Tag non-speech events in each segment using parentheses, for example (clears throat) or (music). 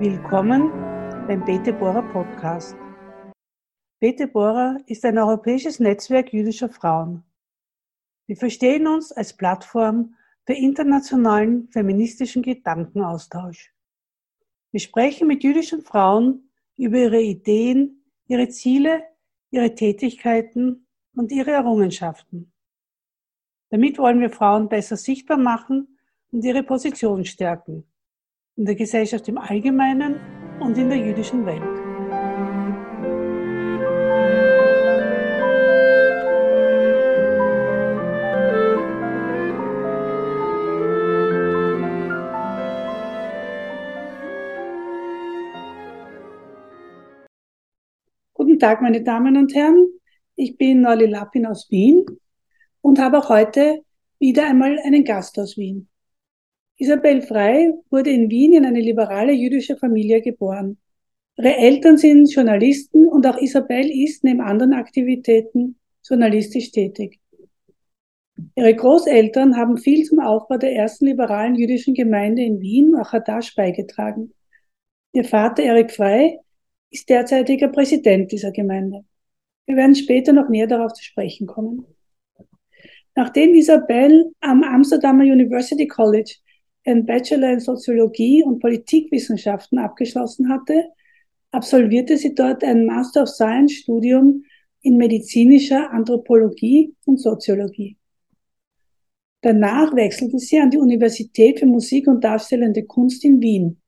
Willkommen beim Bete Bora Podcast. Bete Bora ist ein europäisches Netzwerk jüdischer Frauen. Wir verstehen uns als Plattform für internationalen feministischen Gedankenaustausch. Wir sprechen mit jüdischen Frauen über ihre Ideen, ihre Ziele, ihre Tätigkeiten und ihre Errungenschaften. Damit wollen wir Frauen besser sichtbar machen und ihre Position stärken in der Gesellschaft im Allgemeinen und in der jüdischen Welt. Guten Tag, meine Damen und Herren. Ich bin Nolly Lappin aus Wien und habe auch heute wieder einmal einen Gast aus Wien. Isabel Frey wurde in Wien in eine liberale jüdische Familie geboren. Ihre Eltern sind Journalisten und auch Isabel ist neben anderen Aktivitäten journalistisch tätig. Ihre Großeltern haben viel zum Aufbau der ersten liberalen jüdischen Gemeinde in Wien, Achadash, beigetragen. Ihr Vater Erik Frey ist derzeitiger Präsident dieser Gemeinde. Wir werden später noch näher darauf zu sprechen kommen. Nachdem Isabel am Amsterdamer University College einen Bachelor in Soziologie und Politikwissenschaften abgeschlossen hatte, absolvierte sie dort ein Master of Science Studium in medizinischer Anthropologie und Soziologie. Danach wechselte sie an die Universität für Musik und Darstellende Kunst in Wien,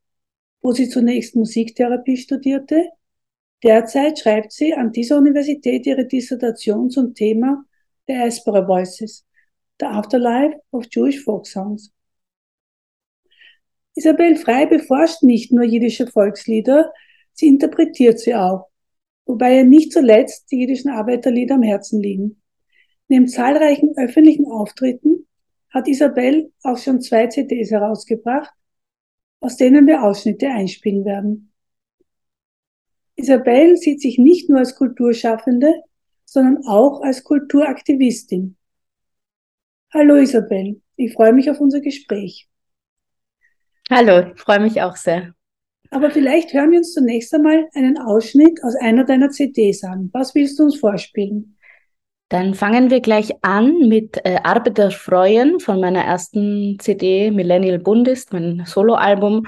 wo sie zunächst Musiktherapie studierte. Derzeit schreibt sie an dieser Universität ihre Dissertation zum Thema Diaspora Voices, The Afterlife of Jewish Folk Songs. Isabel Frey beforscht nicht nur jiddische Volkslieder, sie interpretiert sie auch, wobei ihr nicht zuletzt die jiddischen Arbeiterlieder am Herzen liegen. Neben zahlreichen öffentlichen Auftritten hat Isabel auch schon zwei CDs herausgebracht, aus denen wir Ausschnitte einspielen werden. Isabel sieht sich nicht nur als Kulturschaffende, sondern auch als Kulturaktivistin. Hallo Isabel, ich freue mich auf unser Gespräch. Hallo, ich freue mich auch sehr. Aber vielleicht hören wir uns zunächst einmal einen Ausschnitt aus einer deiner CDs an. Was willst du uns vorspielen? Dann fangen wir gleich an mit äh, Arbeiter freuen von meiner ersten CD Millennial Bundist, mein Soloalbum.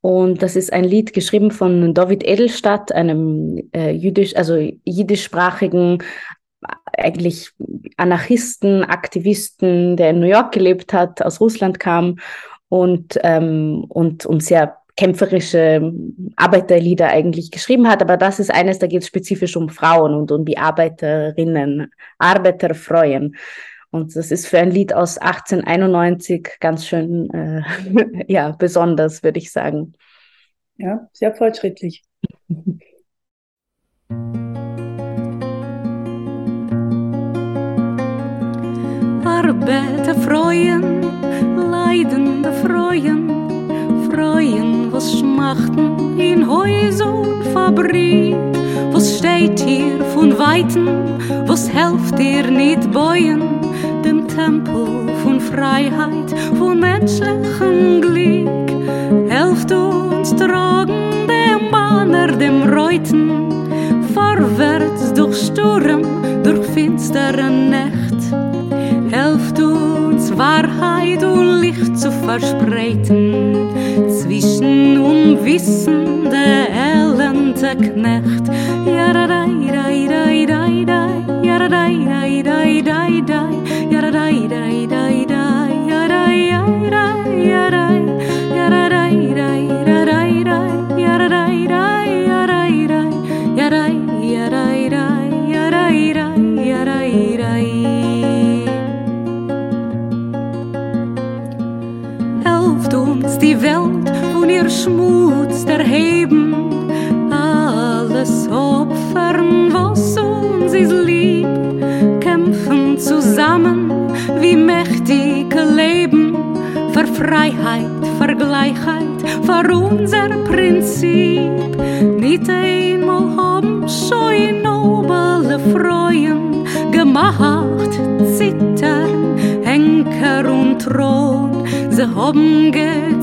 Und das ist ein Lied geschrieben von David Edelstadt, einem äh, jüdisch, also jiddischsprachigen, eigentlich Anarchisten, Aktivisten, der in New York gelebt hat, aus Russland kam und, ähm, und, und sehr kämpferische Arbeiterlieder eigentlich geschrieben hat. Aber das ist eines, da geht es spezifisch um Frauen und um die Arbeiterinnen, Arbeiter freuen. Und das ist für ein Lied aus 1891 ganz schön, äh, (laughs) ja, besonders, würde ich sagen. Ja, sehr fortschrittlich. Arbeiter freuen, leidende freuen, freuen, was schmachten in Häuser und Fabrik. Was steht hier von Weiten, was helft ihr nicht beuen, dem Tempel von Freiheit, von menschlichem Glück. Helft uns tragen dem Banner, dem Reuten, vorwärts durch Sturm, durch finstere Nacht. Wahrheit und Licht zu verspreiten zwischen unwissende elende Knecht. Ja da da da da da da da da da da da da Schmutz erheben, alles opfern, was uns ist lieb, kämpfen zusammen wie mächtige Leben, für Freiheit, für Gleichheit, für unser Prinzip. Nicht einmal haben schon noble Freuen gemacht, zittern, Henker und Thron. Sie haben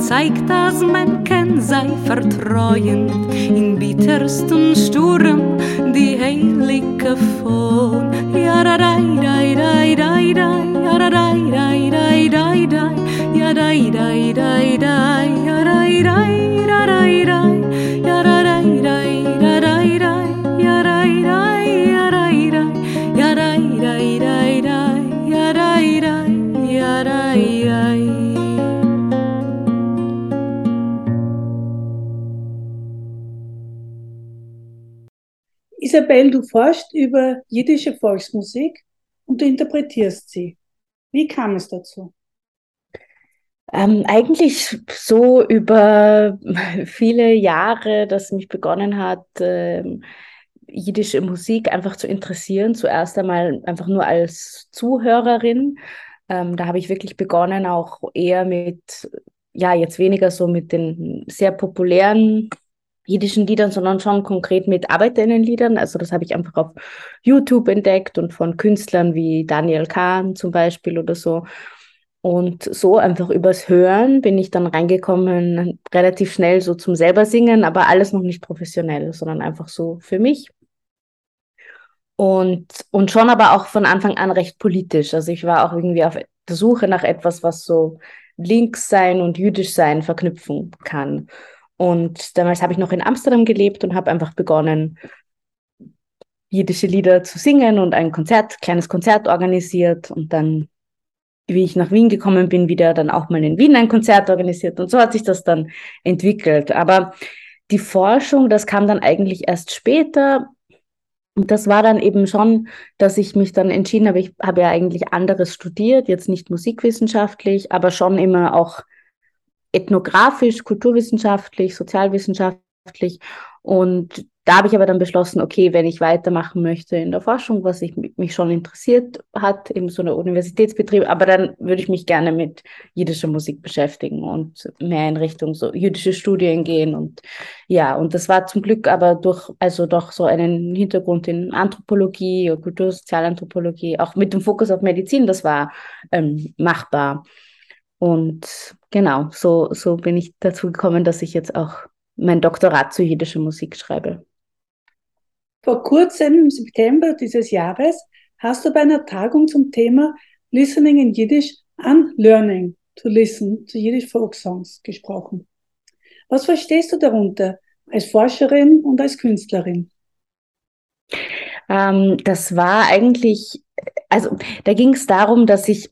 zeigt, dass man kann sei vertreuen in bittersten Sturm die heilige von. Ja, da, da, da, da, da, da, ja, da, da, da, da, da, da, ja, da, da, da, da, ja, da, forschst über jiddische Volksmusik und du interpretierst sie. Wie kam es dazu? Ähm, eigentlich so über (laughs) viele Jahre, dass mich begonnen hat, ähm, jiddische Musik einfach zu interessieren. Zuerst einmal einfach nur als Zuhörerin. Ähm, da habe ich wirklich begonnen, auch eher mit, ja, jetzt weniger so mit den sehr populären jiddischen Liedern, sondern schon konkret mit Arbeiterinnenliedern. Also das habe ich einfach auf YouTube entdeckt und von Künstlern wie Daniel Kahn zum Beispiel oder so. Und so einfach übers Hören bin ich dann reingekommen, relativ schnell so zum selber singen, aber alles noch nicht professionell, sondern einfach so für mich. Und, und schon aber auch von Anfang an recht politisch. Also ich war auch irgendwie auf der Suche nach etwas, was so links sein und jüdisch sein verknüpfen kann. Und damals habe ich noch in Amsterdam gelebt und habe einfach begonnen, jiddische Lieder zu singen und ein Konzert, kleines Konzert organisiert und dann, wie ich nach Wien gekommen bin, wieder dann auch mal in Wien ein Konzert organisiert und so hat sich das dann entwickelt. Aber die Forschung, das kam dann eigentlich erst später. Und das war dann eben schon, dass ich mich dann entschieden habe, ich habe ja eigentlich anderes studiert, jetzt nicht musikwissenschaftlich, aber schon immer auch ethnografisch, kulturwissenschaftlich, sozialwissenschaftlich. Und da habe ich aber dann beschlossen, okay, wenn ich weitermachen möchte in der Forschung, was ich, mich schon interessiert hat, eben so eine Universitätsbetrieb, aber dann würde ich mich gerne mit jüdischer Musik beschäftigen und mehr in Richtung so jüdische Studien gehen. Und ja, und das war zum Glück aber durch, also doch so einen Hintergrund in Anthropologie Kultursozialanthropologie, auch mit dem Fokus auf Medizin, das war ähm, machbar. Und genau, so, so bin ich dazu gekommen, dass ich jetzt auch mein Doktorat zu jiddischer Musik schreibe. Vor kurzem, im September dieses Jahres, hast du bei einer Tagung zum Thema Listening in Jiddisch an Learning to Listen zu Jiddisch Folk Songs gesprochen. Was verstehst du darunter als Forscherin und als Künstlerin? Ähm, das war eigentlich, also da ging es darum, dass ich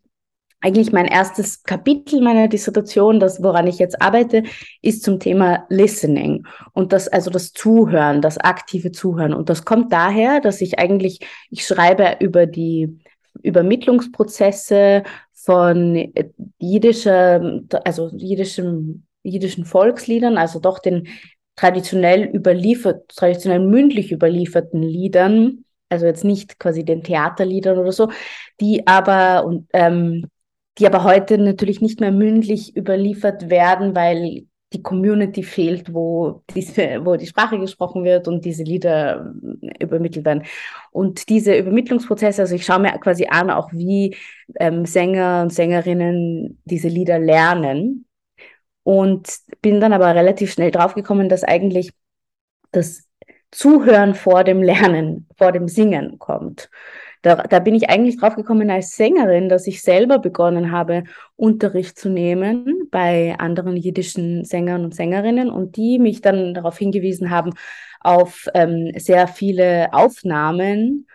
eigentlich mein erstes Kapitel meiner Dissertation, das woran ich jetzt arbeite, ist zum Thema Listening und das also das Zuhören, das aktive Zuhören. Und das kommt daher, dass ich eigentlich ich schreibe über die Übermittlungsprozesse von jiddischer also jiddischem jiddischen Volksliedern, also doch den traditionell überliefert traditionell mündlich überlieferten Liedern also jetzt nicht quasi den Theaterliedern oder so, die aber und ähm, die aber heute natürlich nicht mehr mündlich überliefert werden, weil die Community fehlt, wo, diese, wo die Sprache gesprochen wird und diese Lieder äh, übermittelt werden. Und diese Übermittlungsprozesse, also ich schaue mir quasi an, auch wie ähm, Sänger und Sängerinnen diese Lieder lernen. Und bin dann aber relativ schnell draufgekommen, dass eigentlich das Zuhören vor dem Lernen, vor dem Singen kommt. Da, da bin ich eigentlich drauf gekommen als Sängerin, dass ich selber begonnen habe, Unterricht zu nehmen bei anderen jiddischen Sängern und Sängerinnen und die mich dann darauf hingewiesen haben, auf ähm, sehr viele Aufnahmen.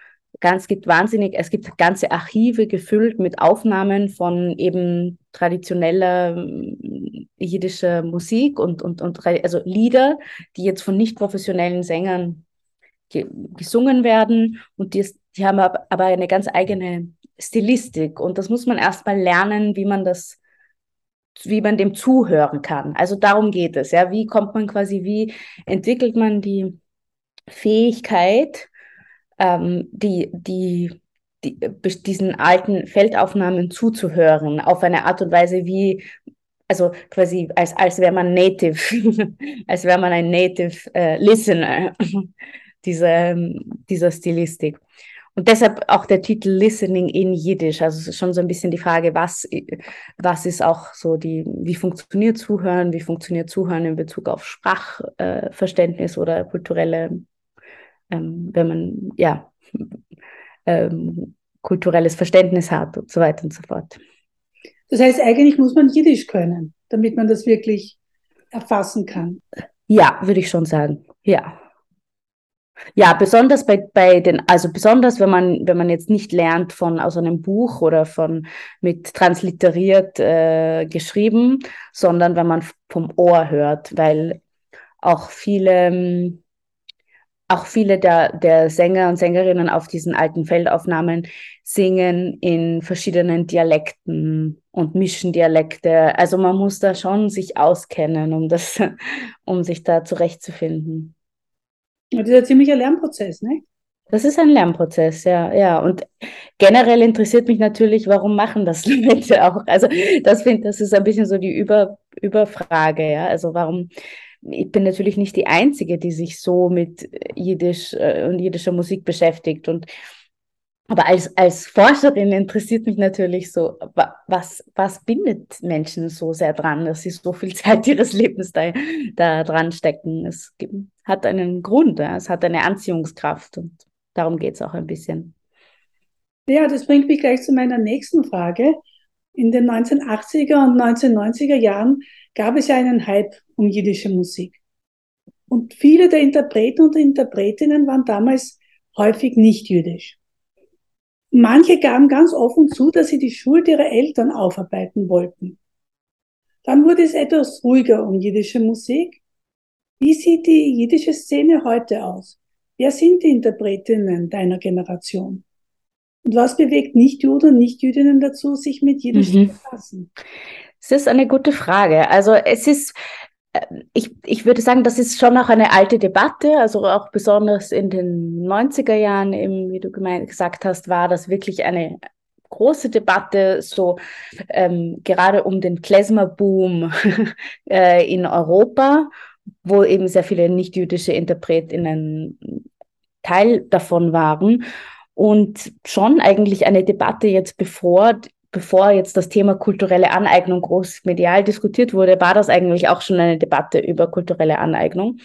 Ganz gibt wahnsinnig, es gibt ganze Archive gefüllt mit Aufnahmen von eben traditioneller ähm, jiddischer Musik und, und, und also Lieder, die jetzt von nicht professionellen Sängern gesungen werden und die, die haben aber eine ganz eigene Stilistik und das muss man erstmal lernen, wie man das, wie man dem zuhören kann. Also darum geht es, ja. Wie kommt man quasi, wie entwickelt man die Fähigkeit, ähm, die, die, die, diesen alten Feldaufnahmen zuzuhören, auf eine Art und Weise, wie also quasi als, als wäre man Native, (laughs) als wäre man ein Native äh, Listener (laughs) dieser, dieser Stilistik. Und deshalb auch der Titel Listening in Jiddisch. Also es ist schon so ein bisschen die Frage, was, was ist auch so die, wie funktioniert Zuhören, wie funktioniert Zuhören in Bezug auf Sprachverständnis äh, oder kulturelle, ähm, wenn man, ja, ähm, kulturelles Verständnis hat und so weiter und so fort. Das heißt, eigentlich muss man Jiddisch können, damit man das wirklich erfassen kann. Ja, würde ich schon sagen. Ja. Ja, besonders bei, bei den, also besonders wenn man, wenn man jetzt nicht lernt von aus einem Buch oder von mit transliteriert äh, geschrieben, sondern wenn man vom Ohr hört, weil auch viele auch viele der, der Sänger und Sängerinnen auf diesen alten Feldaufnahmen singen in verschiedenen Dialekten und mischen Dialekte. Also man muss da schon sich auskennen, um das, (laughs) um sich da zurechtzufinden. Das ist ein ziemlicher Lernprozess, ne? Das ist ein Lernprozess, ja, ja. Und generell interessiert mich natürlich, warum machen das (laughs) Leute auch? Also das finde, das ist ein bisschen so die Über, Überfrage, ja. Also warum ich bin natürlich nicht die Einzige, die sich so mit Jiddisch äh, und jiddischer Musik beschäftigt. Und aber als, als Forscherin interessiert mich natürlich so, was, was bindet Menschen so sehr dran, dass sie so viel (laughs) Zeit ihres Lebens da, da dran stecken. Es gibt, hat einen Grund, es hat eine Anziehungskraft und darum geht es auch ein bisschen. Ja, das bringt mich gleich zu meiner nächsten Frage. In den 1980er und 1990er Jahren gab es ja einen Hype um jiddische Musik. Und viele der Interpreten und Interpretinnen waren damals häufig nicht jüdisch. Manche gaben ganz offen zu, dass sie die Schuld ihrer Eltern aufarbeiten wollten. Dann wurde es etwas ruhiger um jiddische Musik. Wie sieht die jiddische Szene heute aus? Wer sind die Interpretinnen deiner Generation? Und was bewegt Nichtjuden und Nichtjüdinnen dazu, sich mit Jiddisch mhm. zu befassen? Das ist eine gute Frage. Also es ist, ich, ich würde sagen, das ist schon auch eine alte Debatte, also auch besonders in den 90er Jahren, eben, wie du gemeint, gesagt hast, war das wirklich eine große Debatte, so ähm, gerade um den Klezmer-Boom (laughs) äh, in Europa, wo eben sehr viele nicht-jüdische Interpretinnen Teil davon waren. Und schon eigentlich eine Debatte jetzt bevor bevor jetzt das Thema kulturelle Aneignung groß medial diskutiert wurde, war das eigentlich auch schon eine Debatte über kulturelle Aneignung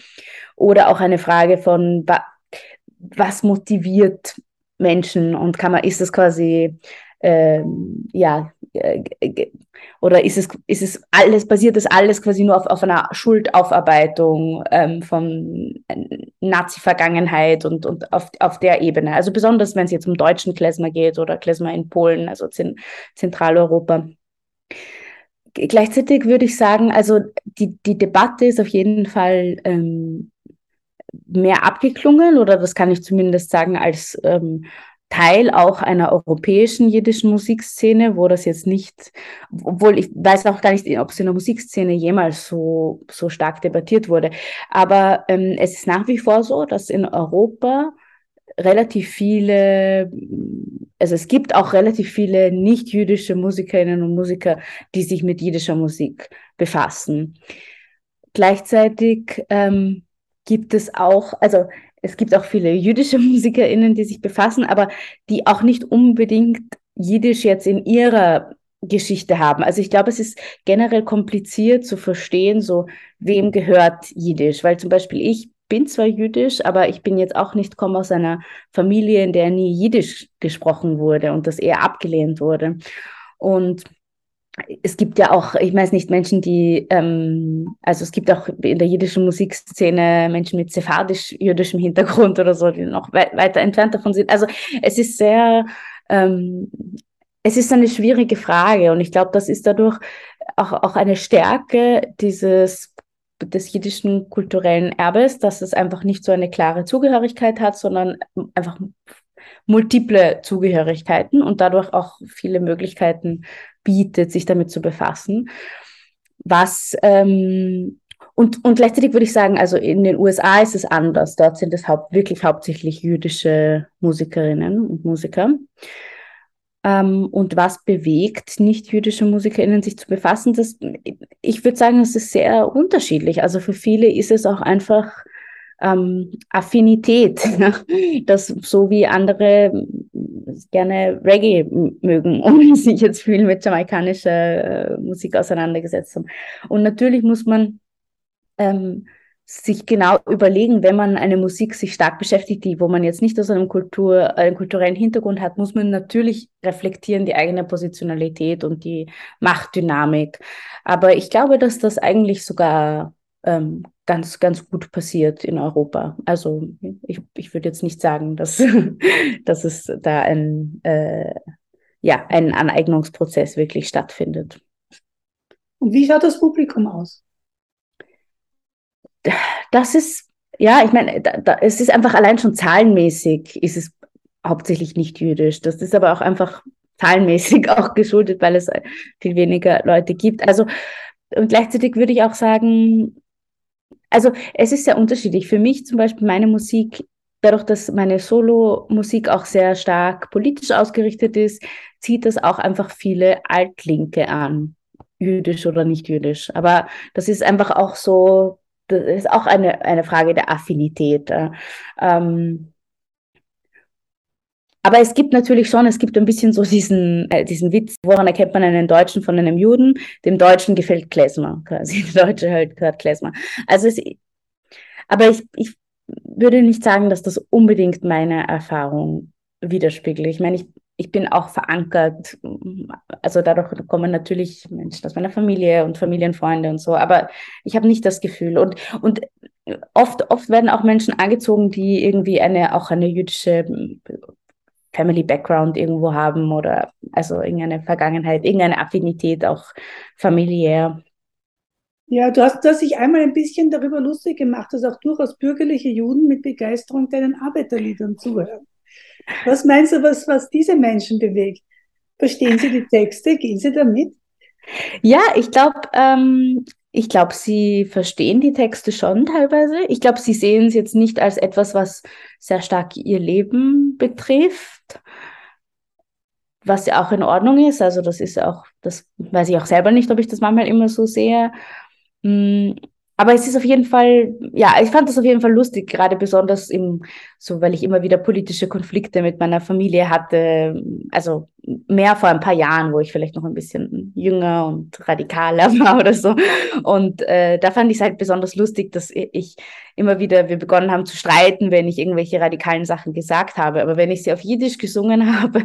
oder auch eine Frage von, was motiviert Menschen und kann man, ist das quasi, ähm, ja, oder ist es, ist es alles, basiert das alles quasi nur auf, auf einer Schuldaufarbeitung ähm, von Nazi-Vergangenheit und, und auf, auf der Ebene. Also besonders, wenn es jetzt um deutschen Klezmer geht oder Klezmer in Polen, also Zentraleuropa. Gleichzeitig würde ich sagen, also die, die Debatte ist auf jeden Fall ähm, mehr abgeklungen oder das kann ich zumindest sagen als ähm, Teil auch einer europäischen jiddischen Musikszene, wo das jetzt nicht, obwohl ich weiß auch gar nicht, ob es in der Musikszene jemals so, so stark debattiert wurde. Aber ähm, es ist nach wie vor so, dass in Europa relativ viele, also es gibt auch relativ viele nicht-jüdische Musikerinnen und Musiker, die sich mit jiddischer Musik befassen. Gleichzeitig ähm, gibt es auch, also es gibt auch viele jüdische (laughs) MusikerInnen, die sich befassen, aber die auch nicht unbedingt Jiddisch jetzt in ihrer Geschichte haben. Also ich glaube, es ist generell kompliziert zu verstehen, so wem gehört Jiddisch, weil zum Beispiel ich bin zwar jüdisch, aber ich bin jetzt auch nicht, komme aus einer Familie, in der nie Jiddisch gesprochen wurde und das eher abgelehnt wurde. Und es gibt ja auch, ich weiß nicht, Menschen, die, ähm, also es gibt auch in der jiddischen Musikszene Menschen mit sephardisch-jüdischem Hintergrund oder so, die noch weit, weiter entfernt davon sind. Also es ist sehr, ähm, es ist eine schwierige Frage und ich glaube, das ist dadurch auch, auch eine Stärke dieses des jiddischen kulturellen Erbes, dass es einfach nicht so eine klare Zugehörigkeit hat, sondern einfach multiple Zugehörigkeiten und dadurch auch viele Möglichkeiten bietet, sich damit zu befassen. Was ähm, und, und gleichzeitig würde ich sagen, also in den USA ist es anders. Dort sind es haupt, wirklich hauptsächlich jüdische Musikerinnen und Musiker. Ähm, und was bewegt nicht-jüdische MusikerInnen, sich zu befassen? Das, ich würde sagen, es ist sehr unterschiedlich. Also für viele ist es auch einfach ähm, Affinität, (laughs) dass so wie andere gerne Reggae mögen (laughs) und sich jetzt viel mit jamaikanischer äh, Musik auseinandergesetzt haben. Und natürlich muss man ähm, sich genau überlegen, wenn man eine Musik sich stark beschäftigt, die, wo man jetzt nicht aus einem Kultur, einen kulturellen Hintergrund hat, muss man natürlich reflektieren die eigene Positionalität und die Machtdynamik. Aber ich glaube, dass das eigentlich sogar ähm, ganz, ganz gut passiert in Europa. Also ich, ich würde jetzt nicht sagen, dass, (laughs) dass es da ein, äh, ja, ein Aneignungsprozess wirklich stattfindet. Und wie schaut das Publikum aus? das ist, ja, ich meine, da, da, es ist einfach allein schon zahlenmäßig, ist es hauptsächlich nicht jüdisch. Das ist aber auch einfach zahlenmäßig (laughs) auch geschuldet, weil es viel weniger Leute gibt. Also, und gleichzeitig würde ich auch sagen, also es ist sehr unterschiedlich. Für mich zum Beispiel meine Musik, dadurch, dass meine Solo-Musik auch sehr stark politisch ausgerichtet ist, zieht das auch einfach viele Altlinke an, jüdisch oder nicht jüdisch. Aber das ist einfach auch so das ist auch eine, eine Frage der Affinität. Ähm, aber es gibt natürlich schon, es gibt ein bisschen so diesen, äh, diesen Witz, woran erkennt man einen Deutschen von einem Juden? Dem Deutschen gefällt Klezmer, quasi. (laughs) Der Deutsche halt hört Klezmer. Also es, aber ich, ich würde nicht sagen, dass das unbedingt meine Erfahrung widerspiegelt. Ich meine, ich ich bin auch verankert. Also dadurch kommen natürlich Menschen aus meiner Familie und Familienfreunde und so. Aber ich habe nicht das Gefühl. Und, und oft, oft werden auch Menschen angezogen, die irgendwie eine, auch eine jüdische Family Background irgendwo haben oder also irgendeine Vergangenheit, irgendeine Affinität auch familiär. Ja, du hast, du hast dich einmal ein bisschen darüber lustig gemacht, dass auch durchaus bürgerliche Juden mit Begeisterung deinen Arbeiterliedern zuhören. Was meinst du, was, was diese Menschen bewegt? Verstehen sie die Texte? Gehen sie damit? Ja, ich glaube, ähm, ich glaube, sie verstehen die Texte schon teilweise. Ich glaube, sie sehen es jetzt nicht als etwas, was sehr stark ihr Leben betrifft, was ja auch in Ordnung ist. Also das ist auch, das weiß ich auch selber nicht, ob ich das manchmal immer so sehe. Mm, aber es ist auf jeden Fall, ja, ich fand das auf jeden Fall lustig, gerade besonders im, so, weil ich immer wieder politische Konflikte mit meiner Familie hatte. Also mehr vor ein paar Jahren, wo ich vielleicht noch ein bisschen jünger und radikaler (laughs) war oder so. Und äh, da fand ich es halt besonders lustig, dass ich immer wieder, wir begonnen haben zu streiten, wenn ich irgendwelche radikalen Sachen gesagt habe. Aber wenn ich sie auf Jiddisch gesungen (laughs) habe,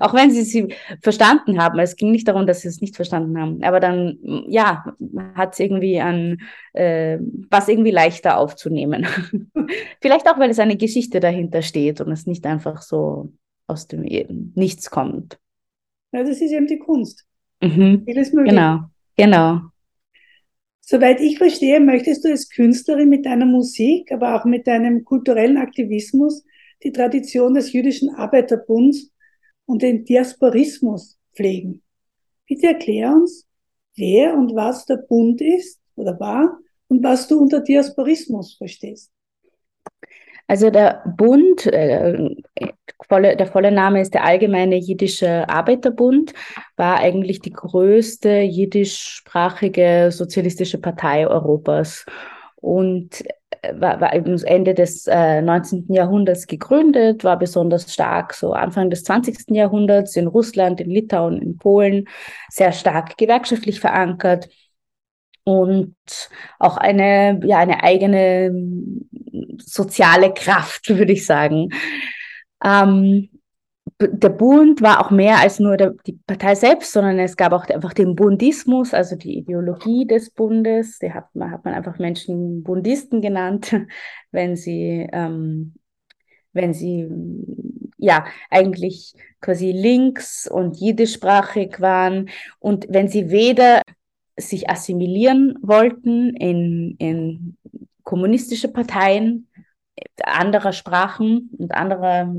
auch wenn sie sie verstanden haben, es ging nicht darum, dass sie es nicht verstanden haben, aber dann, ja, hat es irgendwie an, äh, was irgendwie leichter aufzunehmen. (laughs) Vielleicht auch, weil es eine Geschichte dahinter steht und es nicht einfach so aus dem Nichts kommt. Ja, das ist eben die Kunst. Mhm. Vieles möglich. Genau, genau. Soweit ich verstehe, möchtest du als Künstlerin mit deiner Musik, aber auch mit deinem kulturellen Aktivismus die Tradition des jüdischen Arbeiterbunds und den Diasporismus pflegen. Bitte erklär uns, wer und was der Bund ist oder war und was du unter Diasporismus verstehst. Also der Bund, äh, volle, der volle Name ist der Allgemeine Jiddische Arbeiterbund, war eigentlich die größte jiddischsprachige sozialistische Partei Europas und äh, war, war Ende des äh, 19. Jahrhunderts gegründet, war besonders stark so Anfang des 20. Jahrhunderts in Russland, in Litauen, in Polen, sehr stark gewerkschaftlich verankert und auch eine, ja, eine eigene soziale Kraft, (laughs) würde ich sagen. Ähm, der Bund war auch mehr als nur der, die Partei selbst, sondern es gab auch einfach den Bundismus, also die Ideologie des Bundes. Die hat man, hat man einfach Menschen Bundisten genannt, (laughs) wenn sie, ähm, wenn sie ja eigentlich quasi links und jiddischsprachig waren und wenn sie weder sich assimilieren wollten in, in kommunistische Parteien anderer Sprachen und anderer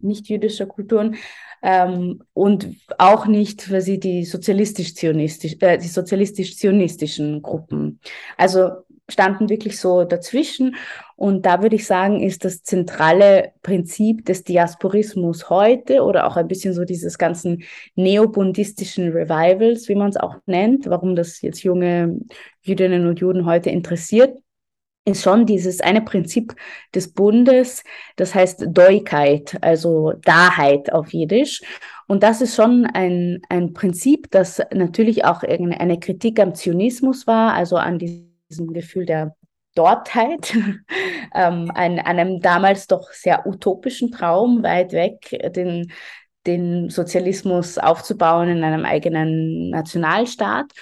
nicht-jüdischer Kulturen ähm, und auch nicht für sie die sozialistisch-zionistisch, äh, die sozialistisch-zionistischen Gruppen. Also standen wirklich so dazwischen. Und da würde ich sagen, ist das zentrale Prinzip des Diasporismus heute oder auch ein bisschen so dieses ganzen neobundistischen Revivals, wie man es auch nennt, warum das jetzt junge Jüdinnen und Juden heute interessiert, ist schon dieses eine Prinzip des Bundes, das heißt Doigkeit, also Daheit auf Jiddisch. Und das ist schon ein, ein Prinzip, das natürlich auch eine Kritik am Zionismus war, also an diesem Gefühl der Dortheit, (laughs) ähm, an einem damals doch sehr utopischen Traum, weit weg, den, den Sozialismus aufzubauen in einem eigenen Nationalstaat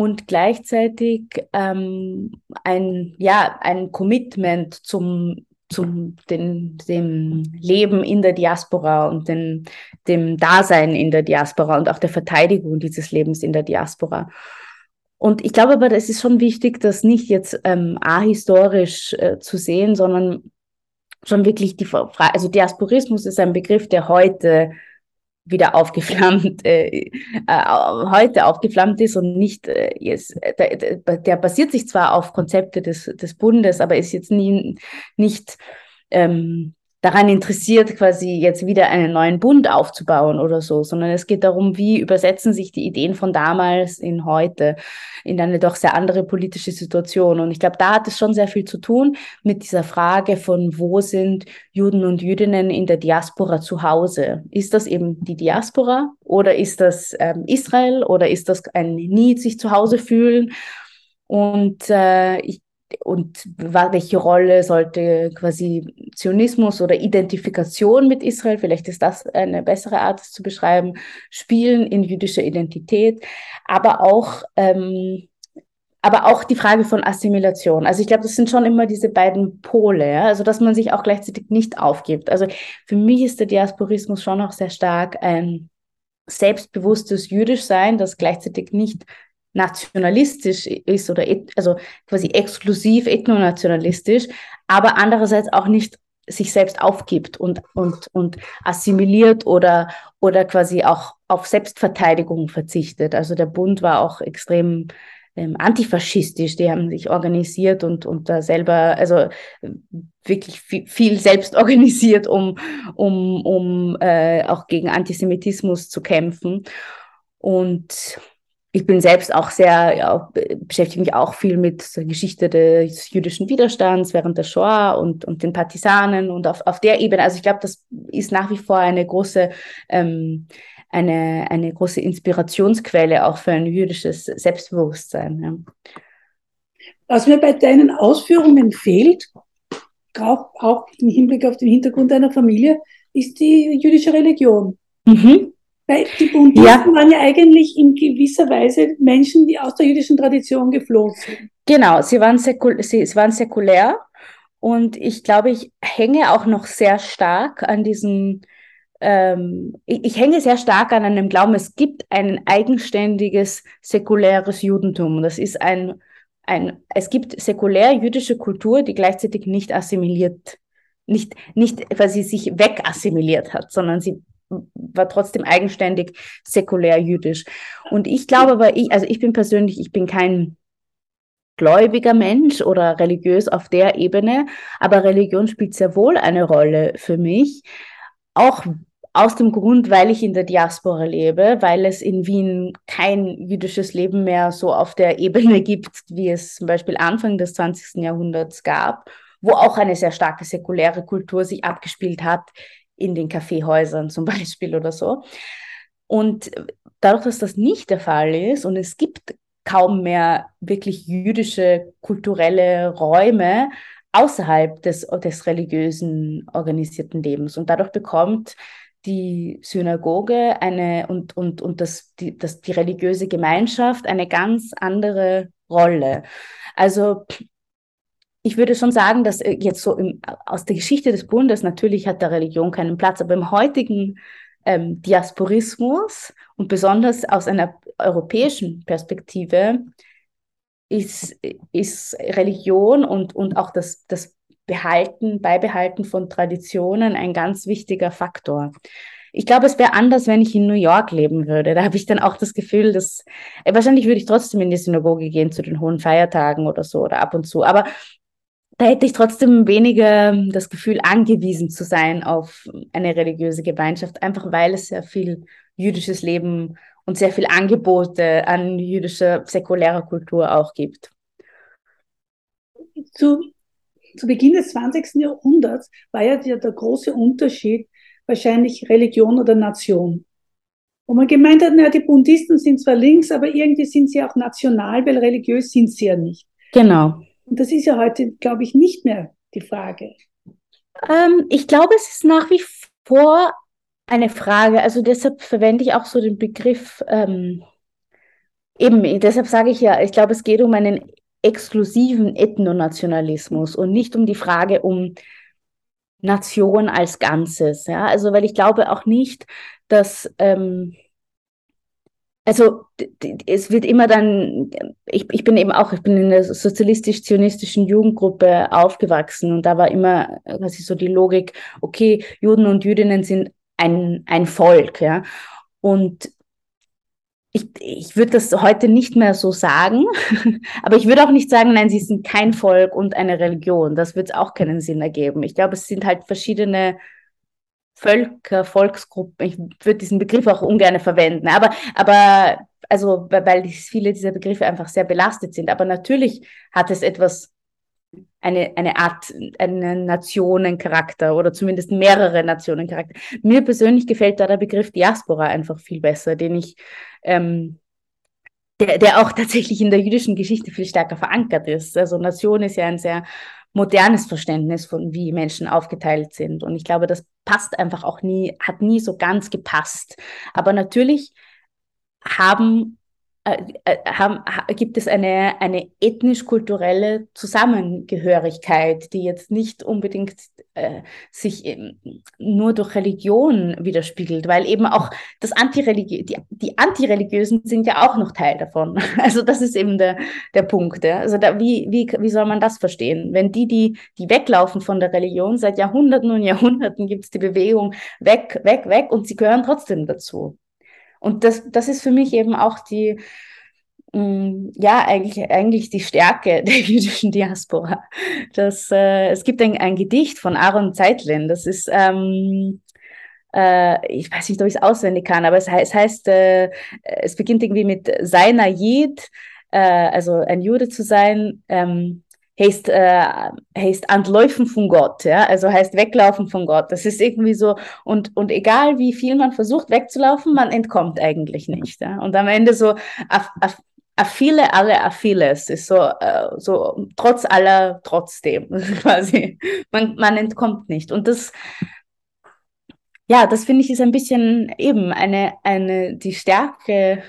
und gleichzeitig ähm, ein, ja, ein Commitment zum, zum den, dem Leben in der Diaspora und den, dem Dasein in der Diaspora und auch der Verteidigung dieses Lebens in der Diaspora. Und ich glaube aber, es ist schon wichtig, das nicht jetzt ähm, ahistorisch äh, zu sehen, sondern schon wirklich die Frage, also Diasporismus ist ein Begriff, der heute wieder aufgeflammt, (laughs) äh, äh, heute aufgeflammt ist und nicht, äh, jetzt, der, der, basiert sich zwar auf Konzepte des, des Bundes, aber ist jetzt nie, nicht ähm, daran interessiert, quasi jetzt wieder einen neuen Bund aufzubauen oder so, sondern es geht darum, wie übersetzen sich die Ideen von damals in heute, in eine doch sehr andere politische Situation. Und ich glaube, da hat es schon sehr viel zu tun mit dieser Frage von, wo sind Juden und Jüdinnen in der Diaspora zu Hause? Ist das eben die Diaspora oder ist das ähm, Israel oder ist das ein nie sich zu Hause fühlen? Und äh, ich und welche Rolle sollte quasi Zionismus oder Identifikation mit Israel, vielleicht ist das eine bessere Art, zu beschreiben, spielen in jüdischer Identität, aber auch, ähm, aber auch die Frage von Assimilation. Also ich glaube, das sind schon immer diese beiden Pole, ja? also dass man sich auch gleichzeitig nicht aufgibt. Also für mich ist der Diasporismus schon auch sehr stark ein selbstbewusstes Jüdischsein, das gleichzeitig nicht nationalistisch ist oder also quasi exklusiv ethnonationalistisch, aber andererseits auch nicht sich selbst aufgibt und, und, und assimiliert oder, oder quasi auch auf Selbstverteidigung verzichtet. Also der Bund war auch extrem ähm, antifaschistisch, die haben sich organisiert und, und da selber, also wirklich viel, viel selbst (laughs) organisiert, um, um, um äh, auch gegen Antisemitismus zu kämpfen. Und ich bin selbst auch sehr, ja, beschäftige mich auch viel mit der Geschichte des jüdischen Widerstands während der Shoah und, und den Partisanen und auf, auf der Ebene. Also ich glaube, das ist nach wie vor eine große, ähm, eine, eine große Inspirationsquelle auch für ein jüdisches Selbstbewusstsein. Ja. Was mir bei deinen Ausführungen fehlt, auch, auch im Hinblick auf den Hintergrund deiner Familie, ist die jüdische Religion. Mhm. Weil die Buddhisten ja. waren ja eigentlich in gewisser Weise Menschen, die aus der jüdischen Tradition geflohen sind. Genau, sie waren, säkul sie, sie waren säkulär und ich glaube, ich hänge auch noch sehr stark an diesem, ähm, ich, ich, hänge sehr stark an einem Glauben, es gibt ein eigenständiges säkuläres Judentum. Das ist ein, ein, es gibt säkulär jüdische Kultur, die gleichzeitig nicht assimiliert, nicht, nicht quasi sich wegassimiliert hat, sondern sie war trotzdem eigenständig säkulär jüdisch. Und ich glaube aber, ich, also ich bin persönlich, ich bin kein gläubiger Mensch oder religiös auf der Ebene, aber Religion spielt sehr wohl eine Rolle für mich. Auch aus dem Grund, weil ich in der Diaspora lebe, weil es in Wien kein jüdisches Leben mehr so auf der Ebene gibt, wie es zum Beispiel Anfang des 20. Jahrhunderts gab, wo auch eine sehr starke säkuläre Kultur sich abgespielt hat, in den Kaffeehäusern zum (laughs) Beispiel oder so. Und dadurch, dass das nicht der Fall ist und es gibt kaum mehr wirklich jüdische kulturelle Räume außerhalb des, des religiösen organisierten Lebens. Und dadurch bekommt die Synagoge eine und, und, und das, die, das, die religiöse Gemeinschaft eine ganz andere Rolle. Also ich würde schon sagen, dass äh, jetzt so im, aus der Geschichte des Bundes natürlich hat der Religion keinen Platz, aber im heutigen ähm, Diasporismus und besonders aus einer europäischen Perspektive ist, ist Religion und, und auch das, das Behalten, Beibehalten von Traditionen ein ganz wichtiger Faktor. Ich glaube, es wäre anders, wenn ich in New York leben würde. Da habe ich dann auch das Gefühl, dass äh, wahrscheinlich würde ich trotzdem in die Synagoge gehen zu den hohen Feiertagen oder so oder ab und zu. Aber da hätte ich trotzdem weniger das Gefühl, angewiesen zu sein auf eine religiöse Gemeinschaft, einfach weil es sehr viel jüdisches Leben und sehr viel Angebote an jüdischer säkulärer Kultur auch gibt. zu, zu Beginn des 20. Jahrhunderts war ja der, der große Unterschied wahrscheinlich Religion oder Nation. Wo man gemeint hat, na, die Bundisten sind zwar links, aber irgendwie sind sie auch national, weil religiös sind sie ja nicht. Genau. Und das ist ja heute, glaube ich, nicht mehr die Frage. Ähm, ich glaube, es ist nach wie vor eine Frage. Also deshalb verwende ich auch so den Begriff, ähm, eben, deshalb sage ich ja, ich glaube, es geht um einen exklusiven Ethnonationalismus und nicht um die Frage um Nation als Ganzes. Ja? Also, weil ich glaube auch nicht, dass, ähm, also es wird immer dann, ich, ich bin eben auch, ich bin in der sozialistisch-zionistischen Jugendgruppe aufgewachsen und da war immer quasi so die Logik, okay, Juden und Jüdinnen sind ein, ein Volk, ja. Und ich, ich würde das heute nicht mehr so sagen, (laughs) aber ich würde auch nicht sagen, nein, sie sind kein Volk und eine Religion. Das wird auch keinen Sinn ergeben. Ich glaube, es sind halt verschiedene Völker, Volksgruppen. Ich würde diesen Begriff auch ungern verwenden, aber, aber also, weil viele dieser Begriffe einfach sehr belastet sind. Aber natürlich hat es etwas eine, eine Art, einen Nationencharakter oder zumindest mehrere Nationencharakter. Mir persönlich gefällt da der Begriff Diaspora einfach viel besser, den ich, ähm, der, der auch tatsächlich in der jüdischen Geschichte viel stärker verankert ist. Also Nation ist ja ein sehr modernes Verständnis von wie Menschen aufgeteilt sind. Und ich glaube, das passt einfach auch nie, hat nie so ganz gepasst. Aber natürlich haben haben, gibt es eine, eine ethnisch-kulturelle Zusammengehörigkeit, die jetzt nicht unbedingt äh, sich nur durch Religion widerspiegelt, weil eben auch das Antireligiö die, die Antireligiösen sind ja auch noch Teil davon. (laughs) Also das ist eben der, der Punkt. Ja? Also da, wie, wie, wie soll man das verstehen? Wenn die, die, die weglaufen von der Religion, seit Jahrhunderten und Jahrhunderten gibt es die Bewegung weg, weg, weg und sie gehören trotzdem dazu. Und das, das ist für mich eben auch die, mm, ja, eigentlich, eigentlich die Stärke (laughs) der jüdischen Diaspora. Das, äh, es gibt ein, ein Gedicht von Aaron Zeitlin, das ist, ähm, äh, ich weiß nicht, ob ich es auswendig kann, aber es, heißt, es heißt, äh, es beginnt irgendwie mit seiner Jid, äh, also ein Jude zu sein, ähm, heißt, äh, heißt Antläufen von Gott, ja, also heißt weglaufen von Gott. Das ist irgendwie so, und, und egal wie viel man versucht wegzulaufen, man entkommt eigentlich nicht. Ja? Und am Ende so, a, a, a viele, alle, a vieles ist so, äh, so trotz aller, trotzdem (laughs) quasi. Man, man entkommt nicht. Und das, ja, das finde ich ist ein bisschen eben eine, eine, die Stärke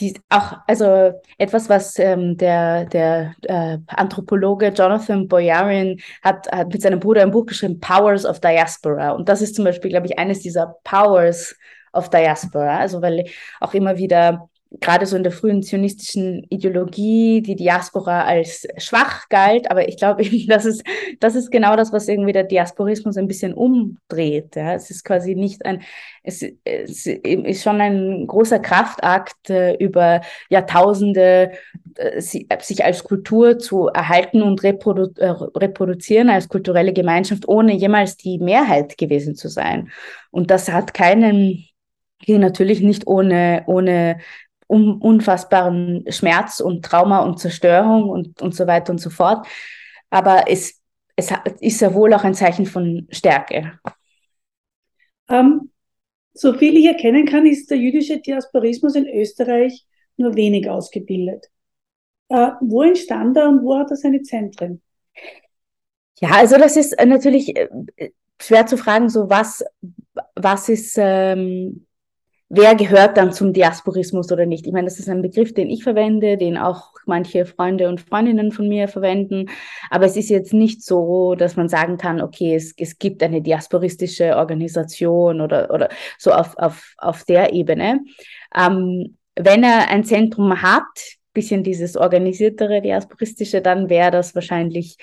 die auch, also etwas, was ähm, der, der äh, Anthropologe Jonathan Boyarin hat, hat mit seinem Bruder ein Buch geschrieben, Powers of Diaspora. Und das ist zum Beispiel, glaube ich, eines dieser Powers of Diaspora. Also weil auch immer wieder gerade so in der frühen zionistischen Ideologie die Diaspora als schwach galt, aber ich glaube, (laughs) das ist, das ist genau das, was irgendwie der Diasporismus ein bisschen umdreht. Ja. Es ist quasi nicht ein, es, es ist schon ein großer Kraftakt äh, über Jahrtausende, äh, sich als Kultur zu erhalten und reprodu äh, reproduzieren als kulturelle Gemeinschaft, ohne jemals die Mehrheit gewesen zu sein. Und das hat keinen natürlich nicht ohne, ohne um, unfassbaren Schmerz und Trauma und Zerstörung und, und so weiter und so fort. Aber es, es ist ja wohl auch ein Zeichen von Stärke. Ähm, so viel ich erkennen kann, ist der jüdische Diasporismus in Österreich nur wenig ausgebildet. Äh, wo entstand er und wo hat er seine Zentren? Ja, also das ist natürlich äh, schwer zu fragen, so was, was ist ähm, wer gehört dann zum Diasporismus oder nicht. Ich meine, das ist ein Begriff, den ich verwende, den auch manche Freunde und Freundinnen von mir verwenden. Aber es ist jetzt nicht so, dass man sagen kann, okay, es, es gibt eine diasporistische Organisation oder, oder so auf, auf, auf der Ebene. Ähm, wenn er ein Zentrum hat, bisschen dieses organisiertere diasporistische, dann wäre das wahrscheinlich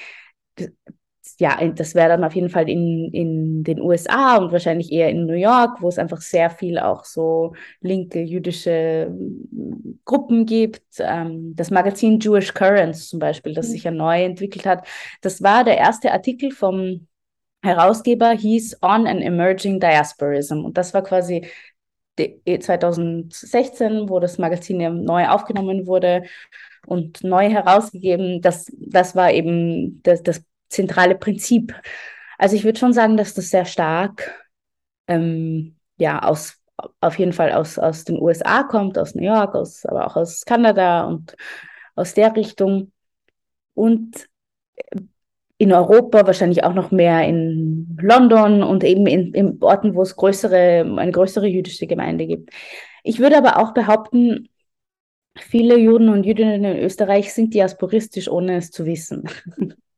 ja, das wäre dann auf jeden Fall in, in den USA und wahrscheinlich eher in New York, wo es einfach sehr viel auch so linke jüdische mm, Gruppen gibt. Ähm, das Magazin Jewish Currents zum Beispiel, das mhm. sich ja neu entwickelt hat, das war der erste Artikel vom Herausgeber, hieß On an Emerging Diasporism. Und das war quasi 2016, wo das Magazin ja neu aufgenommen wurde. und neu herausgegeben. Das, das war eben das, das zentrale Prinzip. Also ich würde schon sagen, dass das sehr stark ähm, ja, aus, auf jeden Fall aus, aus den USA kommt, aus New York, aus, aber auch aus Kanada und aus der Richtung. Und in Europa wahrscheinlich auch noch mehr in London und eben in, in Orten, wo es größere, eine größere jüdische Gemeinde gibt. Ich würde aber auch behaupten, viele Juden und Jüdinnen in Österreich sind diasporistisch, ohne es zu wissen. (laughs)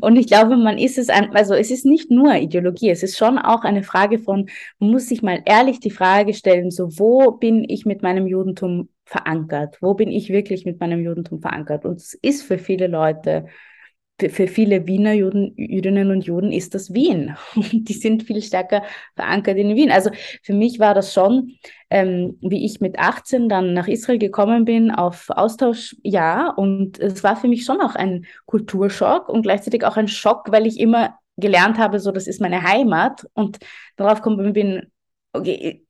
Und ich glaube, man ist es, ein, also es ist nicht nur Ideologie, es ist schon auch eine Frage von, man muss sich mal ehrlich die Frage stellen, so wo bin ich mit meinem Judentum verankert? Wo bin ich wirklich mit meinem Judentum verankert? Und es ist für viele Leute für, viele Wiener Juden, Jüdinnen und Juden ist das Wien. (laughs) Die sind viel stärker verankert in Wien. Also für mich war das schon, ähm, wie ich mit 18 dann nach Israel gekommen bin, auf Austausch, ja. Und es war für mich schon auch ein Kulturschock und gleichzeitig auch ein Schock, weil ich immer gelernt habe, so das ist meine Heimat und darauf gekommen bin, okay,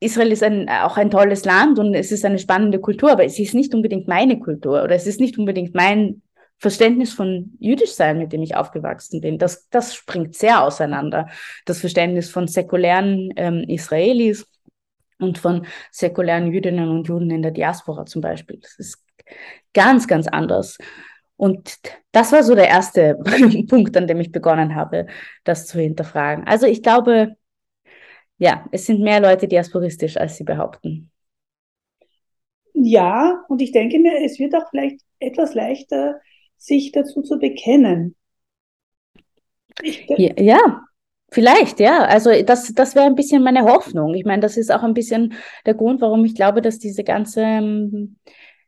Israel ist ein, auch ein tolles Land und es ist eine spannende Kultur, aber es ist nicht unbedingt meine Kultur oder es ist nicht unbedingt mein Verständnis von Jüdischsein, mit dem ich aufgewachsen bin, das, das springt sehr auseinander. Das Verständnis von säkulären ähm, Israelis und von säkulären Jüdinnen und Juden in der Diaspora zum Beispiel. Das ist ganz, ganz anders. Und das war so der erste (laughs) Punkt, an dem ich begonnen habe, das zu hinterfragen. Also ich glaube, ja, es sind mehr Leute diasporistisch, als sie behaupten. Ja, und ich denke mir, es wird auch vielleicht etwas leichter, sich dazu zu bekennen. Ja, ja, vielleicht, ja. Also das, das wäre ein bisschen meine Hoffnung. Ich meine, das ist auch ein bisschen der Grund, warum ich glaube, dass diese ganze ähm,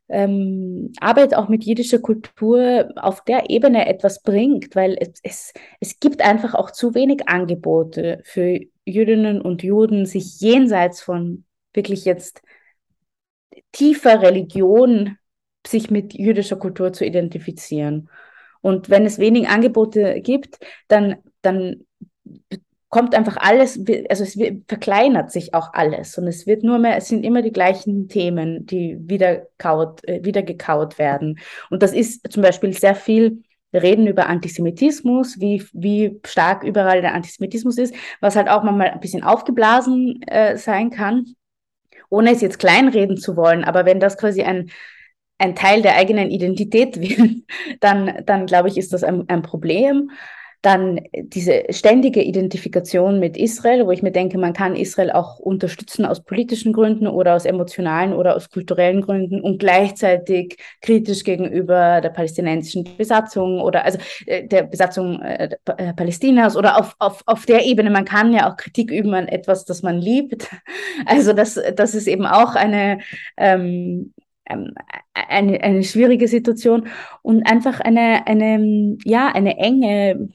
ähm, Arbeit auch mit jüdischer Kultur auf der Ebene etwas bringt, weil es, es, es gibt einfach auch zu wenig Angebote für Jüdinnen und Juden, sich jenseits von wirklich jetzt tiefer Religion sich mit jüdischer Kultur zu identifizieren. Und wenn es wenig Angebote gibt, dann, dann kommt einfach alles, also es verkleinert sich auch alles und es wird nur mehr, es sind immer die gleichen Themen, die wieder, kaut, äh, wieder gekaut werden. Und das ist zum Beispiel sehr viel, wir reden über Antisemitismus, wie, wie stark überall der Antisemitismus ist, was halt auch manchmal ein bisschen aufgeblasen äh, sein kann, ohne es jetzt kleinreden zu wollen. Aber wenn das quasi ein, ein Teil der eigenen Identität wird, (laughs) dann, dann glaube ich, ist das ein, ein Problem. Dann diese ständige Identifikation mit Israel, wo ich mir denke, man kann Israel auch unterstützen aus politischen Gründen oder aus emotionalen oder aus kulturellen Gründen und gleichzeitig kritisch gegenüber der palästinensischen Besatzung oder also äh, der Besatzung äh, äh, Palästinas oder auf, auf, auf der Ebene. Man kann ja auch Kritik üben an etwas, das man liebt. (laughs) Also das, das ist eben auch eine, ähm, ähm, eine, eine schwierige Situation und einfach eine, eine, ja, eine enge,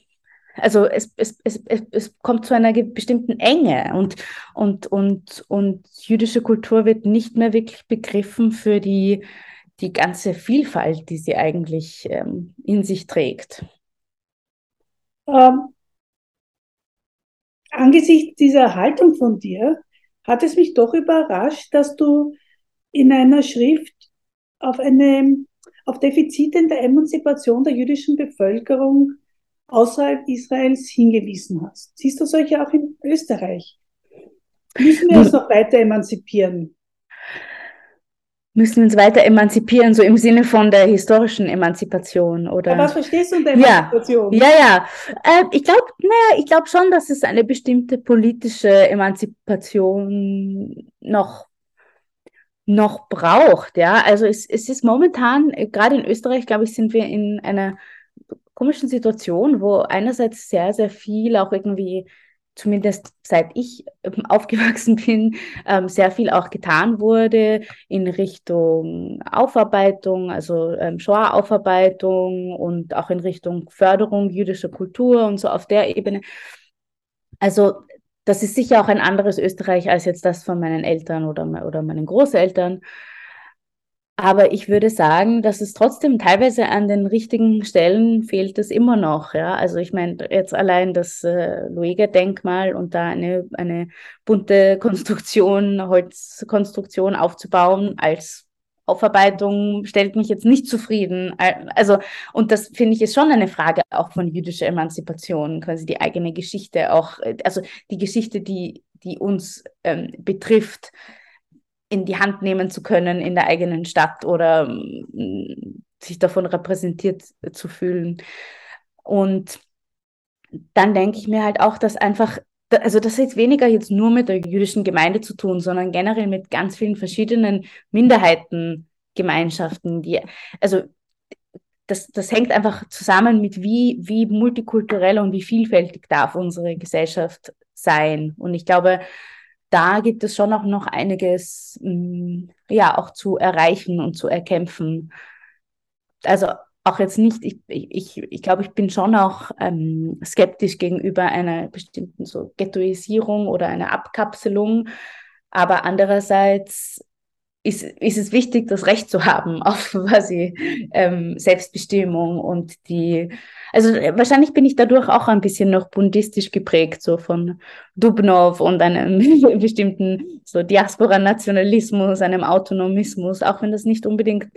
also es, es, es, es kommt zu einer bestimmten Enge und, und, und, und jüdische Kultur wird nicht mehr wirklich begriffen für die, die ganze Vielfalt, die sie eigentlich ähm, in sich trägt. Ähm, angesichts dieser Haltung von dir hat es mich doch überrascht, dass du in einer Schrift auf, eine, auf Defizite in der Emanzipation der jüdischen Bevölkerung außerhalb Israels hingewiesen hast. Siehst du solche auch in Österreich? Müssen wir uns noch weiter emanzipieren? Müssen wir uns weiter emanzipieren, so im Sinne von der historischen Emanzipation, oder? Aber was verstehst du unter Emanzipation? Ja, ja. ja. Äh, ich glaube, naja, ich glaube schon, dass es eine bestimmte politische Emanzipation noch noch braucht. Ja, also es, es ist momentan, äh, gerade in Österreich, glaube ich, sind wir in einer komischen Situation, wo einerseits sehr, sehr viel auch irgendwie, zumindest seit ich ähm, (laughs) aufgewachsen bin, ähm, sehr viel auch getan wurde in Richtung Aufarbeitung, also ähm, Shoah-Aufarbeitung und auch in Richtung Förderung jüdischer Kultur und so auf der Ebene. Also das ist sicher auch ein anderes Österreich als jetzt das von meinen Eltern oder, oder meinen Großeltern. Aber ich würde sagen, dass es trotzdem teilweise an den richtigen Stellen fehlt es immer noch. Ja? Also ich meine, jetzt allein das äh, Luege-Denkmal und da eine, eine bunte Konstruktion, Holzkonstruktion aufzubauen als Aufarbeitung stellt mich jetzt nicht zufrieden. Also, und das finde ich ist schon eine Frage auch von jüdischer Emanzipation, quasi die eigene Geschichte auch, also die Geschichte, die, die uns ähm, betrifft, in die Hand nehmen zu können in der eigenen Stadt oder ähm, sich davon repräsentiert zu fühlen. Und dann denke ich mir halt auch, dass einfach also das hat weniger jetzt nur mit der jüdischen Gemeinde zu tun, sondern generell mit ganz vielen verschiedenen Minderheitengemeinschaften, die, also das, das hängt einfach zusammen mit wie, wie multikulturell und wie vielfältig darf unsere Gesellschaft sein. Und ich glaube, da gibt es schon auch noch einiges, mm, ja, auch zu erreichen und zu erkämpfen. Also auch jetzt nicht, ich, ich, ich glaube, ich bin schon auch ähm, skeptisch gegenüber einer bestimmten so Ghettoisierung oder einer Abkapselung. Aber andererseits ist, ist es wichtig, das Recht zu haben (laughs) auf quasi ähm, Selbstbestimmung und die, also wahrscheinlich bin ich dadurch auch ein bisschen noch bundistisch geprägt, so von Dubnov und einem (laughs) bestimmten so Diaspora-Nationalismus, einem Autonomismus, auch wenn das nicht unbedingt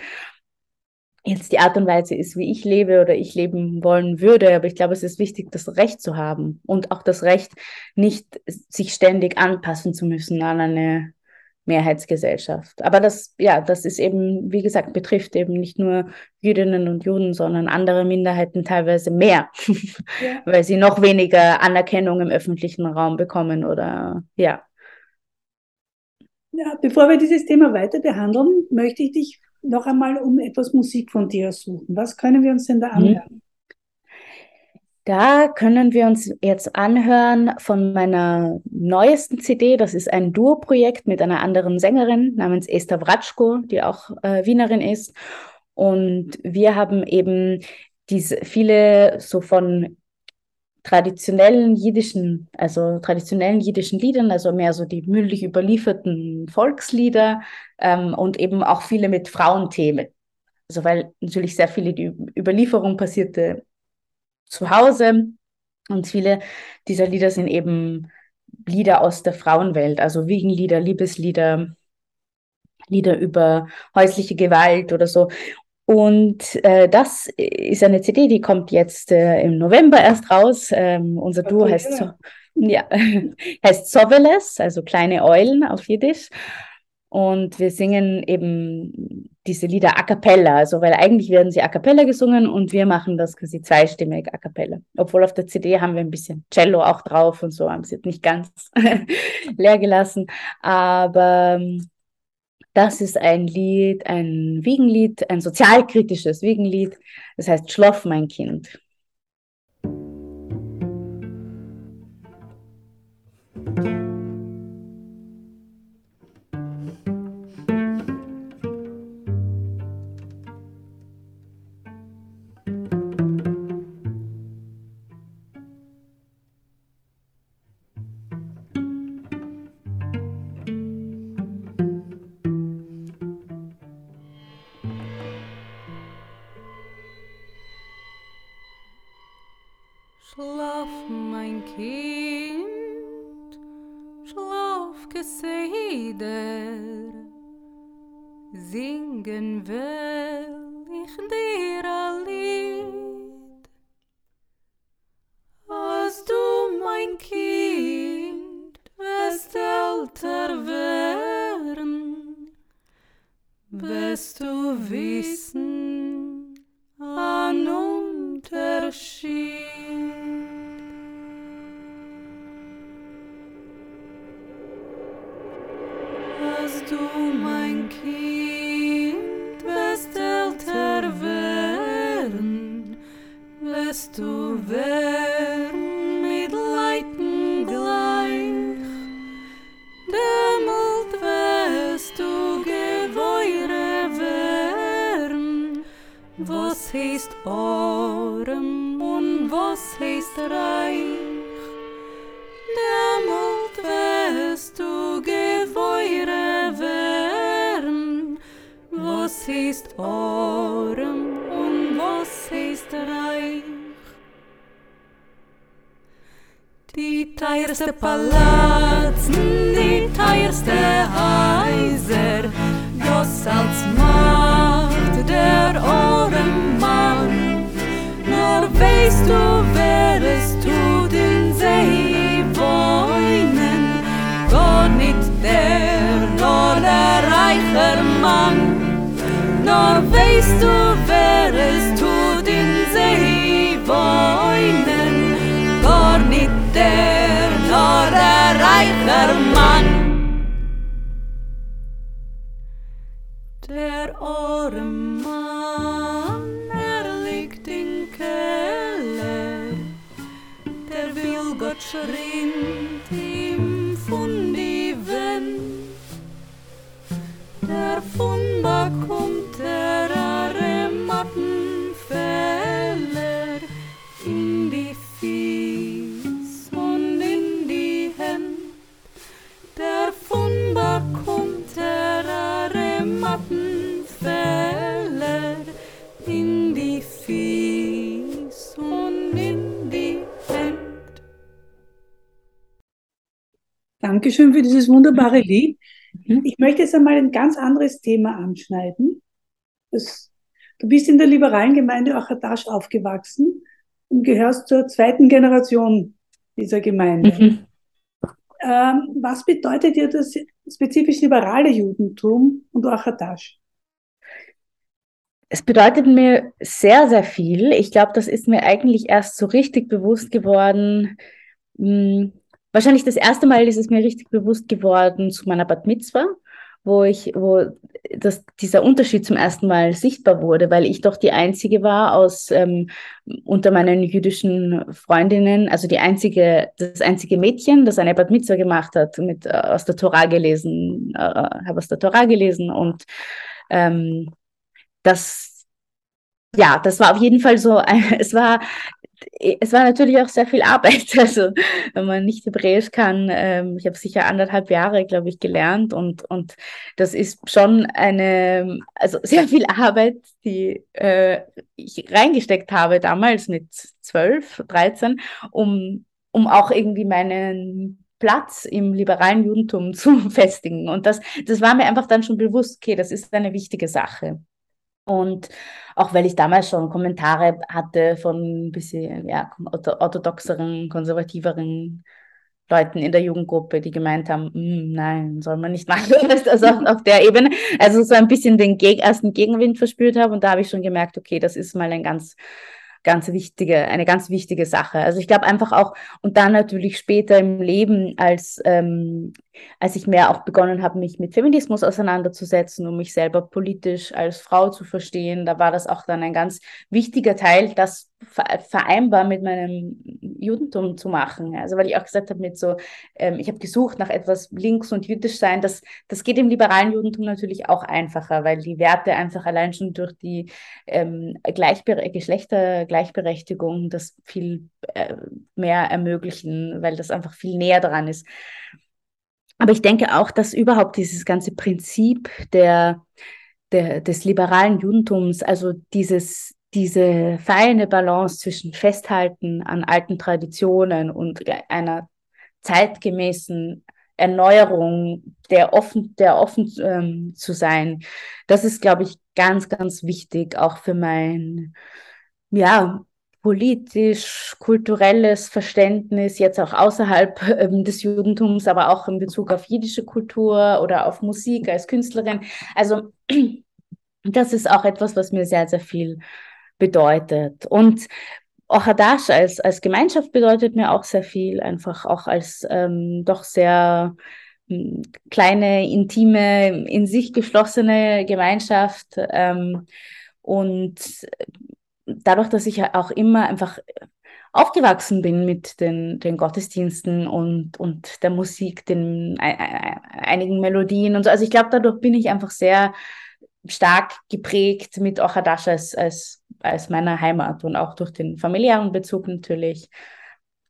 jetzt die Art und Weise ist, wie ich lebe oder ich leben wollen würde. Aber ich glaube, es ist wichtig, das Recht zu haben und auch das Recht, nicht sich ständig anpassen zu müssen an eine Mehrheitsgesellschaft. Aber das, ja, das ist eben, wie gesagt, betrifft eben nicht nur Jüdinnen und Juden, sondern andere Minderheiten teilweise mehr, ja. (laughs) weil sie noch weniger Anerkennung im öffentlichen Raum bekommen oder ja. Ja, bevor wir dieses Thema weiter behandeln, möchte ich dich noch einmal um etwas Musik von dir suchen. Was können wir uns denn da mhm. anhören? Da können wir uns jetzt anhören von meiner neuesten CD. Das ist ein Duo-Projekt mit einer anderen Sängerin namens Esther Wratschko, die auch äh, Wienerin ist. Und wir haben eben diese viele so von traditionellen jiddischen, also traditionellen jiddischen Liedern, also mehr so die mündlich überlieferten Volkslieder ähm, und eben auch viele mit Frauenthemen. Also weil natürlich sehr viele die Überlieferung passierte zu Hause und viele dieser Lieder sind eben Lieder aus der Frauenwelt, also Wiegenlieder, Liebeslieder, Lieder über häusliche Gewalt oder so. Und äh, das ist eine CD, die kommt jetzt äh, im November erst raus. Ähm, unser Duo okay, heißt, so, ja, (laughs) (laughs) heißt Soveles, also kleine Eulen auf Jiddisch. Und wir singen eben diese Lieder a cappella, also weil eigentlich werden sie a cappella gesungen und wir machen das quasi zweistimmig a cappella. Obwohl auf der CD haben wir ein bisschen Cello auch drauf und so, haben sie nicht ganz (laughs) leer gelassen. Aber ähm, das ist ein Lied, ein Wiegenlied, ein sozialkritisches Wiegenlied. Das heißt Schloff, mein Kind. geseder singen will ich dir a lied. As du mein kind wirst älter werden wirst du wissen an unterschied. Orem un vos heist reich Demult wärst du gefeure vern Vos heist Orem un vos heist reich. Die teierste Palaz, die teierste Häuser Das als Macht der Orem Weißt du, wer es tut in See wohnen, Gott nicht der, nur der reicher Mann. Nur weißt du, wer es tut in See wohnen, Gott nicht der, nur der reicher Mann. Von die Wend. Der Fumba kommt der arme Dankeschön für dieses wunderbare Lied. Mhm. Ich möchte jetzt einmal ein ganz anderes Thema anschneiden. Das, du bist in der liberalen Gemeinde Achatasch aufgewachsen und gehörst zur zweiten Generation dieser Gemeinde. Mhm. Ähm, was bedeutet dir das spezifisch liberale Judentum und Achatasch? Es bedeutet mir sehr, sehr viel. Ich glaube, das ist mir eigentlich erst so richtig bewusst geworden. Hm, wahrscheinlich das erste Mal ist es mir richtig bewusst geworden zu meiner Bat Mitzvah, wo ich, wo das, dieser Unterschied zum ersten Mal sichtbar wurde, weil ich doch die einzige war aus ähm, unter meinen jüdischen Freundinnen, also die einzige, das einzige Mädchen, das eine Bat Mitzvah gemacht hat, mit äh, aus der Tora gelesen, äh, habe aus der Tora gelesen und ähm, das, ja, das war auf jeden Fall so, (laughs) es war, es war natürlich auch sehr viel Arbeit. (laughs) Also, wenn man nicht Hebräisch kann, ähm, ich habe sicher anderthalb Jahre, glaube ich, gelernt und, und das ist schon eine, also sehr viel Arbeit, die äh, ich reingesteckt habe damals mit zwölf, dreizehn, um, um auch irgendwie meinen Platz im liberalen Judentum (laughs) zu festigen. Und das, das war mir einfach dann schon bewusst, okay, das ist eine wichtige Sache. Und auch weil ich damals schon Kommentare hatte von ein bisschen ja, orthodoxeren, konservativeren Leuten in der Jugendgruppe, die gemeint haben, "Mm, nein, soll man nicht machen. (laughs) Also auf, auf der Ebene. Also so ein bisschen den Geg ersten Gegenwind verspürt habe. Und da habe ich schon gemerkt, okay, das ist mal ein ganz ganz wichtige, eine ganz wichtige Sache. Also ich glaube einfach auch, und dann natürlich später im Leben, als, ähm, als ich mehr auch begonnen habe, mich mit Feminismus auseinanderzusetzen, um mich selber politisch als Frau zu verstehen, da war das auch dann ein ganz wichtiger Teil, das vereinbar mit meinem Judentum zu machen. Also weil ich auch gesagt habe, mit so, ähm, ich habe gesucht nach etwas links und jüdisch sein. Das, das geht im liberalen Judentum natürlich auch einfacher, weil die Werte einfach allein schon durch die ähm, Gleichbe Geschlechtergleichberechtigung das viel äh, mehr ermöglichen, weil das einfach viel näher dran ist. Aber ich denke auch, dass überhaupt dieses ganze Prinzip der, der, des liberalen Judentums, also dieses, diese feine Balance zwischen Festhalten an alten Traditionen und einer zeitgemäßen Erneuerung, der offen, der offen ähm, zu sein, das ist, glaube ich, ganz, ganz wichtig, auch für mein, ja, politisch, kulturelles Verständnis, jetzt auch außerhalb ähm, des Judentums, aber auch in Bezug auf jiddische Kultur oder auf Musik als Künstlerin. Also (clears throat) das ist auch etwas, was mir sehr, sehr viel bedeutet. Und Ochadash als, als Gemeinschaft bedeutet mir auch sehr viel, einfach auch als ähm, doch sehr ähm, kleine, intime, in sich geschlossene Gemeinschaft. Ähm, und dadurch, dass ich auch immer einfach aufgewachsen bin mit den, den Gottesdiensten und, und der Musik, den einigen Melodien und so. Also ich glaube, dadurch bin ich einfach sehr stark geprägt mit Ochadash als, als, als meiner Heimat und auch durch den familiären Bezug natürlich.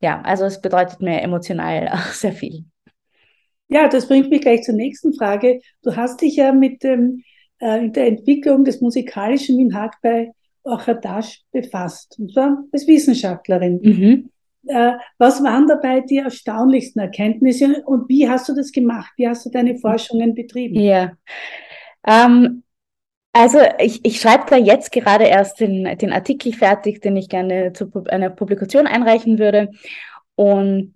Ja, also es bedeutet mir emotional (laughs) auch sehr viel. Ja, das bringt mich gleich zur nächsten Frage. Du hast dich ja mit dem, äh, der Entwicklung des musikalischen Minhag bei Ochadash befasst, und zwar als Wissenschaftlerin. Mhm. Äh, was waren dabei die erstaunlichsten Erkenntnisse und wie hast du das gemacht? Wie hast du deine Forschungen betrieben? Ja, Ähm, also ich, ich schreibe da jetzt gerade erst den, den Artikel fertig, den ich gerne zu einer Publikation einreichen würde. Und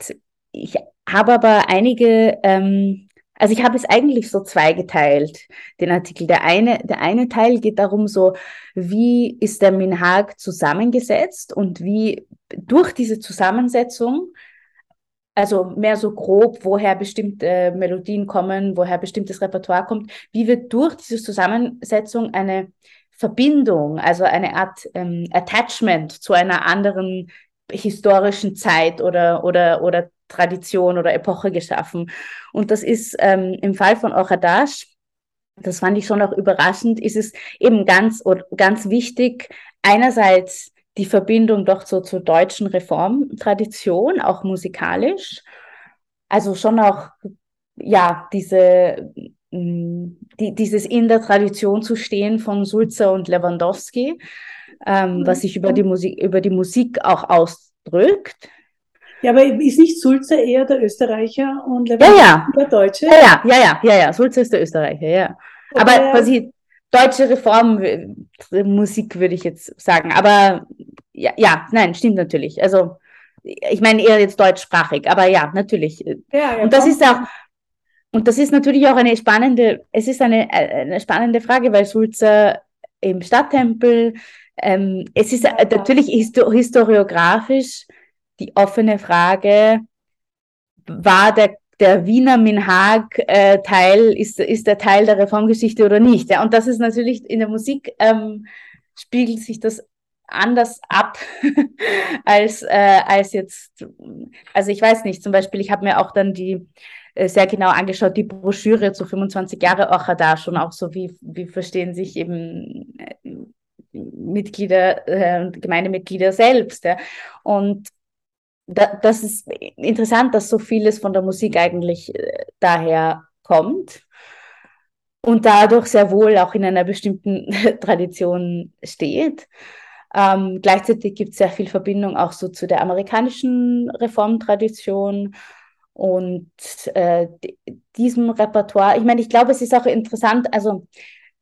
ich habe aber einige, ähm, also ich habe es eigentlich so zweigeteilt, den Artikel. Der eine, der eine Teil geht darum, so wie ist der Minhag zusammengesetzt und wie durch diese Zusammensetzung also mehr so grob, woher bestimmte Melodien kommen, woher bestimmtes Repertoire kommt, wie wird durch diese Zusammensetzung eine Verbindung, also eine Art ähm, Attachment zu einer anderen historischen Zeit oder, oder, oder Tradition oder Epoche geschaffen. Und das ist ähm, im Fall von Oradash, das fand ich schon auch überraschend, ist es eben ganz, ganz wichtig, einerseits die Verbindung doch so zur deutschen Reformtradition, auch musikalisch. Also schon auch, ja, diese, mm, die, dieses in der Tradition zu stehen von Sulzer und Lewandowski, ähm, mhm. was sich über die Musik, über die Musik auch ausdrückt. Ja, aber ist nicht Sulzer eher der Österreicher und Lewandowski ja, ja. der Deutsche? Ja, ja, ja, ja, ja. Sulzer ist der Österreicher, ja. Aber quasi deutsche Reformmusik würde ich jetzt sagen. Aber ja, ja, nein, stimmt natürlich. Also ich meine eher jetzt deutschsprachig, aber ja, natürlich. Ja, ja, und das ist auch, und das ist natürlich auch eine spannende, es ist eine, eine spannende Frage, weil Sulzer im Stadttempel, ähm, es ist natürlich historiografisch die offene Frage, war der der Wiener Minhag-Teil, äh, ist, ist der Teil der Reformgeschichte oder nicht. Ja? Und das ist natürlich in der Musik, ähm, spiegelt sich das anders ab (laughs) als, äh, als jetzt, also ich weiß nicht, zum Beispiel, ich habe mir auch dann die äh, sehr genau angeschaut, die Broschüre zu 25 Jahre Ochada schon auch so, wie, wie verstehen sich eben äh, Mitglieder, äh, Gemeindemitglieder selbst. Ja? Und da, das ist interessant, dass so vieles von der Musik eigentlich äh, daher kommt und dadurch sehr wohl auch in einer bestimmten (laughs) Tradition steht. Ähm, gleichzeitig gibt es sehr viel Verbindung auch so zu der amerikanischen Reformtradition und äh, diesem Repertoire. Ich meine, ich glaube, es ist auch interessant, also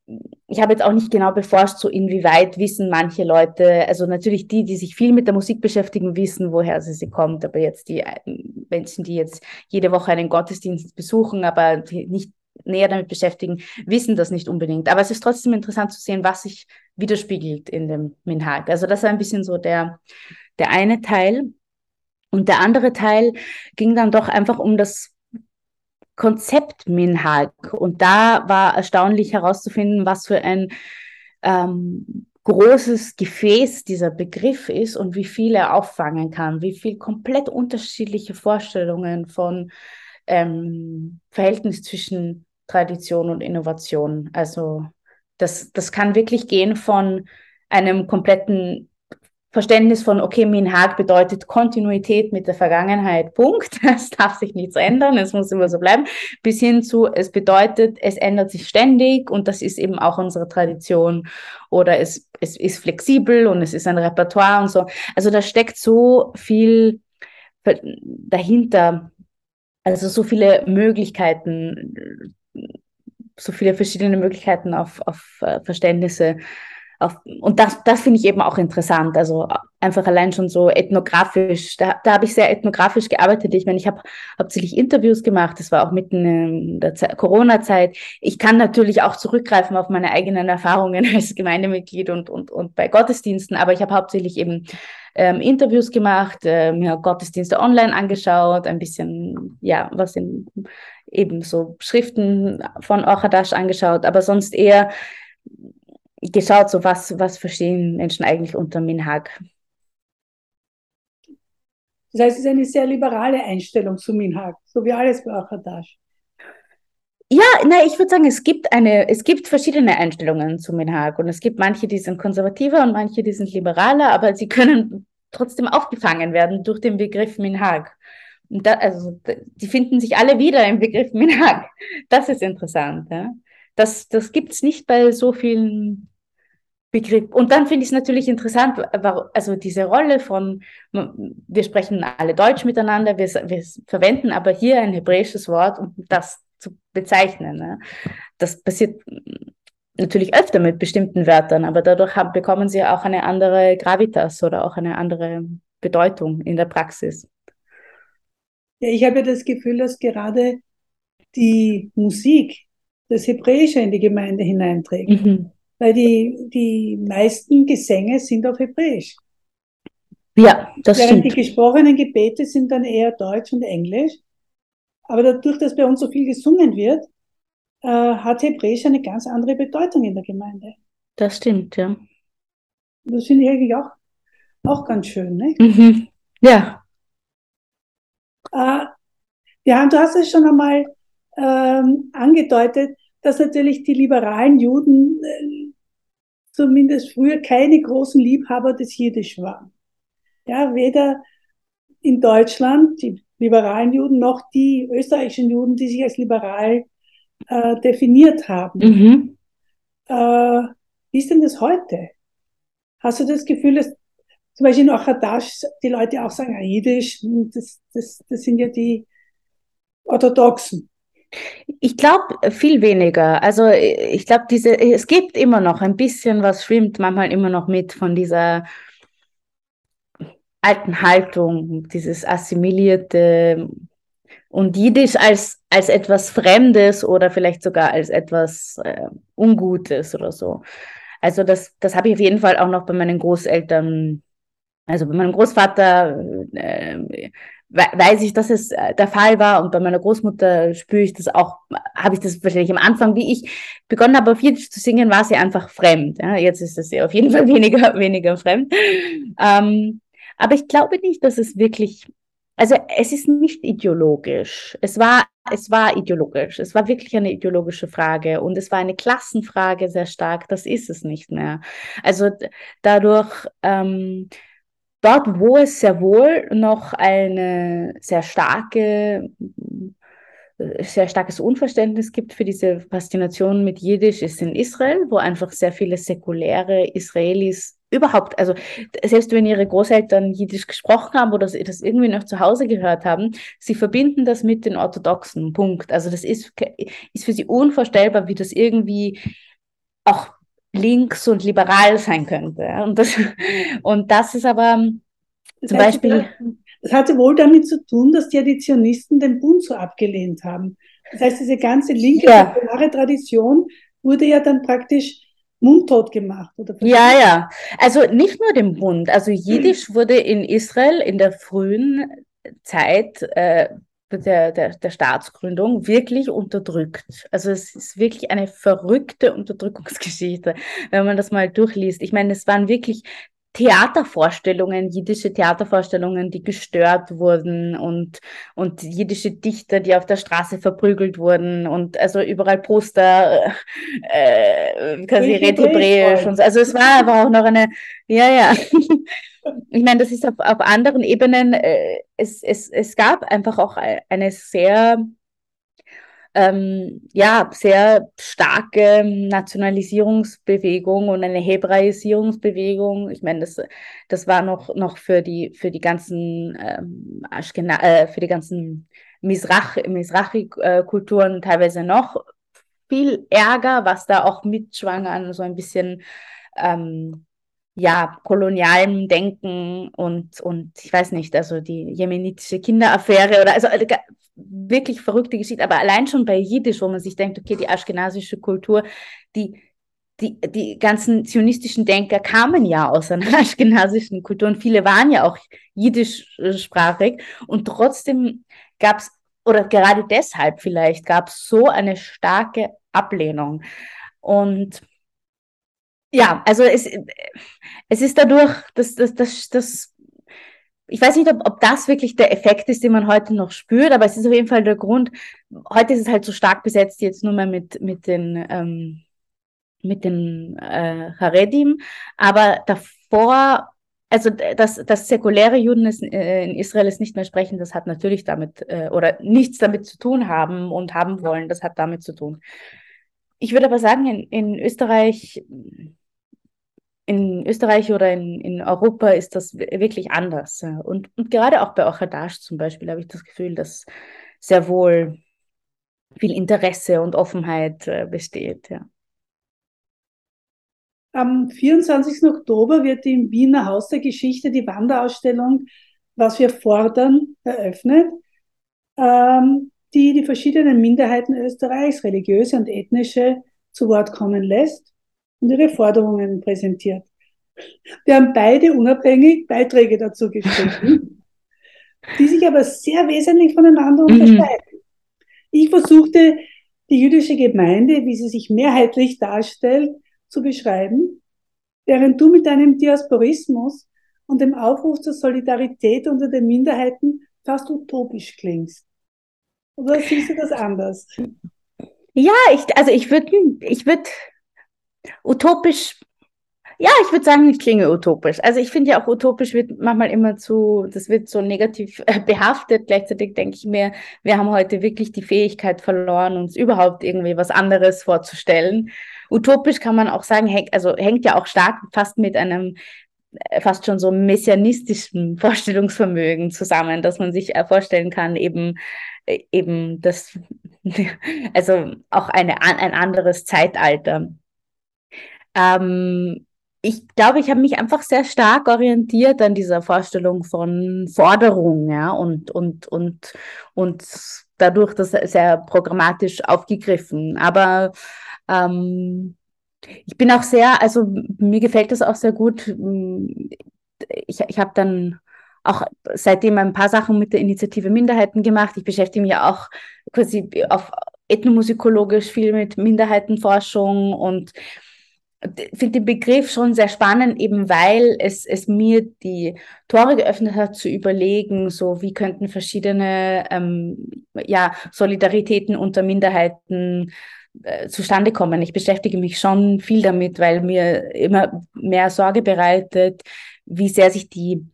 ich habe jetzt auch nicht genau beforscht, so inwieweit wissen manche Leute, also natürlich die, die sich viel mit der Musik beschäftigen, wissen, woher sie, sie kommt, aber jetzt die Menschen, die jetzt jede Woche einen Gottesdienst besuchen, aber nicht näher damit beschäftigen, wissen das nicht unbedingt. Aber es ist trotzdem interessant zu sehen, was sich widerspiegelt in dem Minhag. Also das war ein bisschen so der, der eine Teil. Und der andere Teil ging dann doch einfach um das Konzept Minhag. Und da war erstaunlich herauszufinden, was für ein ähm, großes Gefäß dieser Begriff ist und wie viel er auffangen kann, wie viel komplett unterschiedliche Vorstellungen von ähm, Verhältnis zwischen Tradition und Innovation. Also das, das kann wirklich gehen von einem kompletten Verständnis von, okay, Minhag bedeutet Kontinuität mit der Vergangenheit, Punkt. (laughs) Es darf sich nichts ändern, es muss immer so bleiben, bis hin zu, es bedeutet, es ändert sich ständig und das ist eben auch unsere Tradition oder es, es ist flexibel und es ist ein Repertoire und so. Also da steckt so viel dahinter, also so viele Möglichkeiten, so viele verschiedene Möglichkeiten auf, auf äh, Verständnisse auf, und das, das finde ich eben auch interessant. Also einfach allein schon so ethnografisch. Da, da habe ich sehr ethnografisch gearbeitet. Ich meine, ich habe hauptsächlich Interviews gemacht. Das war auch mitten in der Corona-Zeit. Ich kann natürlich auch zurückgreifen auf meine eigenen Erfahrungen (laughs) als Gemeindemitglied und, und, und bei Gottesdiensten. Aber ich habe hauptsächlich eben ähm, Interviews gemacht, äh, mir Gottesdienste online angeschaut, ein bisschen, ja, was in eben so Schriften von Orchadash angeschaut, aber sonst eher geschaut, so was, was verstehen Menschen eigentlich unter Minhag. Das heißt, es ist eine sehr liberale Einstellung zu Minhag, so wie alles bei Achadash. Ja, nein, ich würde sagen, es gibt eine, es gibt verschiedene Einstellungen zu Minhag und es gibt manche, die sind konservativer und manche, die sind liberaler, aber sie können trotzdem aufgefangen werden durch den Begriff Minhag. Und da, also, die finden sich alle wieder im Begriff Minhag. Das ist interessant. Ja? Das, das gibt es nicht bei so vielen Begriff. Und dann finde ich es natürlich interessant, also diese Rolle von, wir sprechen alle Deutsch miteinander, wir, wir verwenden aber hier ein hebräisches Wort, um das zu bezeichnen. Ne? Das passiert natürlich öfter mit bestimmten Wörtern, aber dadurch haben, bekommen sie auch eine andere Gravitas oder auch eine andere Bedeutung in der Praxis. Ja, ich habe das Gefühl, dass gerade die Musik das Hebräische in die Gemeinde hineinträgt. Mhm. Weil die, die meisten Gesänge sind auf Hebräisch. Ja, das Während stimmt. die gesprochenen Gebete sind dann eher Deutsch und Englisch. Aber dadurch, dass bei uns so viel gesungen wird, äh, hat Hebräisch eine ganz andere Bedeutung in der Gemeinde. Das stimmt, ja. Das finde ich eigentlich auch, auch ganz schön. Ne? Mhm. Ja. Äh, ja, und du hast es schon einmal ähm, angedeutet, dass natürlich die liberalen Juden äh, zumindest früher keine großen Liebhaber des Jiddisch waren. Ja, weder in Deutschland, die liberalen Juden, noch die österreichischen Juden, die sich als liberal äh, definiert haben. Mhm. Äh, wie ist denn das heute? Hast du das Gefühl, dass zum Beispiel in Achadash die Leute auch sagen, ah, Jiddisch, das, das, das sind ja die Orthodoxen. Ich glaube viel weniger. Also ich glaube, diese, es gibt immer noch ein bisschen, was schwimmt manchmal immer noch mit von dieser alten Haltung, dieses assimilierte und Jiddisch als, als etwas Fremdes oder vielleicht sogar als etwas äh, Ungutes oder so. Also das, das habe ich auf jeden Fall auch noch bei meinen Großeltern, also bei meinem Großvater äh, weiß ich, dass es äh, der Fall war und bei meiner Großmutter spüre ich das auch, habe ich das wahrscheinlich am Anfang, wie ich begonnen habe, auf Jiddisch zu singen, war sie einfach fremd. Ja, jetzt ist es auf jeden Fall (laughs) weniger, weniger fremd. Ähm, aber ich glaube nicht, dass es wirklich, also es ist nicht ideologisch. Es war, es war ideologisch. Es war wirklich eine ideologische Frage und es war eine Klassenfrage sehr stark. Das ist es nicht mehr. Also dadurch, ähm, dort, wo es sehr wohl noch eine sehr starke, sehr starkes Unverständnis gibt für diese Faszination mit Jiddisch, ist in Israel, wo einfach sehr viele säkuläre Israelis überhaupt, also selbst wenn ihre Großeltern Jiddisch gesprochen haben oder das irgendwie noch zu Hause gehört haben, sie verbinden das mit den Orthodoxen. Punkt. Also das ist, ist für sie unvorstellbar, wie das irgendwie auch links und liberal sein könnte. Und das, (laughs) und das ist aber zum das heißt, Beispiel. Das hatte wohl damit zu tun, dass die Additionisten den Bund so abgelehnt haben. Das heißt, diese ganze linke ja. Tradition wurde ja dann praktisch mundtot gemacht. Oder ja, ja. Also nicht nur den Bund. Also Jiddisch mhm. wurde in Israel in der frühen Zeit äh, der, der, der Staatsgründung wirklich unterdrückt. Also es ist wirklich eine verrückte Unterdrückungsgeschichte, wenn man das mal durchliest. Ich meine, es waren wirklich Theatervorstellungen, jiddische Theatervorstellungen, die gestört wurden und, und jiddische Dichter, die auf der Straße verprügelt wurden und also überall Poster, äh, quasi Red und so. Also es war aber auch noch eine, ja, ja. Ich meine, das ist auf, auf anderen Ebenen, äh, es, es, es gab einfach auch eine sehr ähm, ja, sehr starke Nationalisierungsbewegung und eine Hebraisierungsbewegung. Ich meine, das, das war noch, noch für die, für die ganzen, ähm, Ashkena äh, für die ganzen Mizrachi-Kulturen äh, teilweise noch viel Ärger, was da auch mitschwang an so ein bisschen ähm, ja, kolonialem Denken und, und ich weiß nicht, also die jemenitische Kinderaffäre oder also äh, wirklich verrückte Geschichte, aber allein schon bei Jiddisch, wo man sich denkt, okay, die aschkenasische Kultur, die, die, die ganzen zionistischen Denker kamen ja aus einer (laughs) aschkenasischen Kultur und viele waren ja auch jiddischsprachig und trotzdem gab es, oder gerade deshalb vielleicht, gab es so eine starke Ablehnung. Und ja, also es, es ist dadurch, dass das, das, das, ich weiß nicht, ob, ob das wirklich der Effekt ist, den man heute noch spürt, aber es ist auf jeden Fall der Grund. Heute ist es halt so stark besetzt jetzt nur mehr mit, mit den, ähm, mit den äh, Haredim, aber davor also dass, dass säkuläre Juden äh, in Israel es nicht mehr sprechen, das hat natürlich damit äh, oder nichts damit zu tun haben und haben wollen, das hat damit zu tun. Ich würde aber sagen, in, in Österreich in Österreich oder in, in Europa ist das wirklich anders. Und, und gerade auch bei Ochadash zum Beispiel habe ich das Gefühl, dass sehr wohl viel Interesse und Offenheit äh, besteht. Ja. Am 24. Oktober wird im Wiener Haus der Geschichte die Wanderausstellung Was wir fordern eröffnet, ähm, die die verschiedenen Minderheiten Österreichs, religiöse und ethnische, zu Wort kommen lässt und ihre Forderungen präsentiert. Wir haben beide unabhängig Beiträge dazu geschrieben, (laughs) die sich aber sehr wesentlich voneinander mhm. unterscheiden. Ich versuchte, die jüdische Gemeinde, wie sie sich mehrheitlich darstellt, zu beschreiben, während du mit deinem Diasporismus und dem Aufruf zur Solidarität unter den Minderheiten fast utopisch klingst. Oder siehst du das anders? Ja, ich, also ich würde ich würd utopisch ja, ich würde sagen, ich klinge utopisch. Also ich finde ja auch utopisch wird manchmal immer zu, das wird so negativ äh, behaftet. Gleichzeitig denke ich mir, wir haben heute wirklich die Fähigkeit verloren, uns überhaupt irgendwie was anderes vorzustellen. Utopisch kann man auch sagen, häng, also hängt ja auch stark fast mit einem äh, fast schon so messianistischen Vorstellungsvermögen zusammen, dass man sich äh, vorstellen kann, eben eben das, (laughs) also auch eine, ein anderes Zeitalter. Ähm, ich glaube, ich habe mich einfach sehr stark orientiert an dieser Vorstellung von Forderung, ja, und, und, und, und dadurch das sehr programmatisch aufgegriffen. Aber ähm, ich bin auch sehr, also mir gefällt das auch sehr gut. Ich, ich habe dann auch seitdem ein paar Sachen mit der Initiative Minderheiten gemacht. Ich beschäftige mich auch quasi auf ethnomusikologisch viel mit Minderheitenforschung und finde den Begriff schon sehr spannend, eben weil es, es mir die Tore geöffnet hat, zu überlegen, so wie könnten verschiedene ähm, ja, Solidaritäten unter Minderheiten äh, zustande kommen. Ich beschäftige mich schon viel damit, weil mir immer mehr Sorge bereitet, wie sehr sich die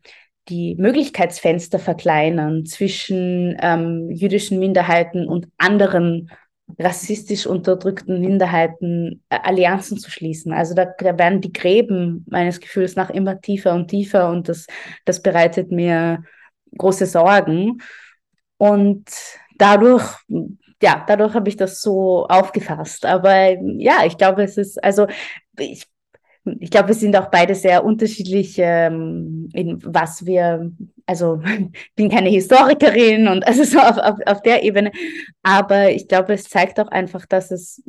die Möglichkeitsfenster verkleinern zwischen ähm, jüdischen Minderheiten und anderen rassistisch unterdrückten Minderheiten äh, Allianzen zu schließen. Also da, da werden die Gräben meines Gefühls nach immer tiefer und tiefer und das, das bereitet mir große Sorgen. Und dadurch, ja, dadurch habe ich das so aufgefasst. Aber ja, ich glaube, es ist, also ich ich glaube, wir sind auch beide sehr unterschiedlich, ähm, in was wir, also ich (laughs) bin keine Historikerin und also so auf, auf, auf der Ebene, aber ich glaube, es zeigt auch einfach, dass es,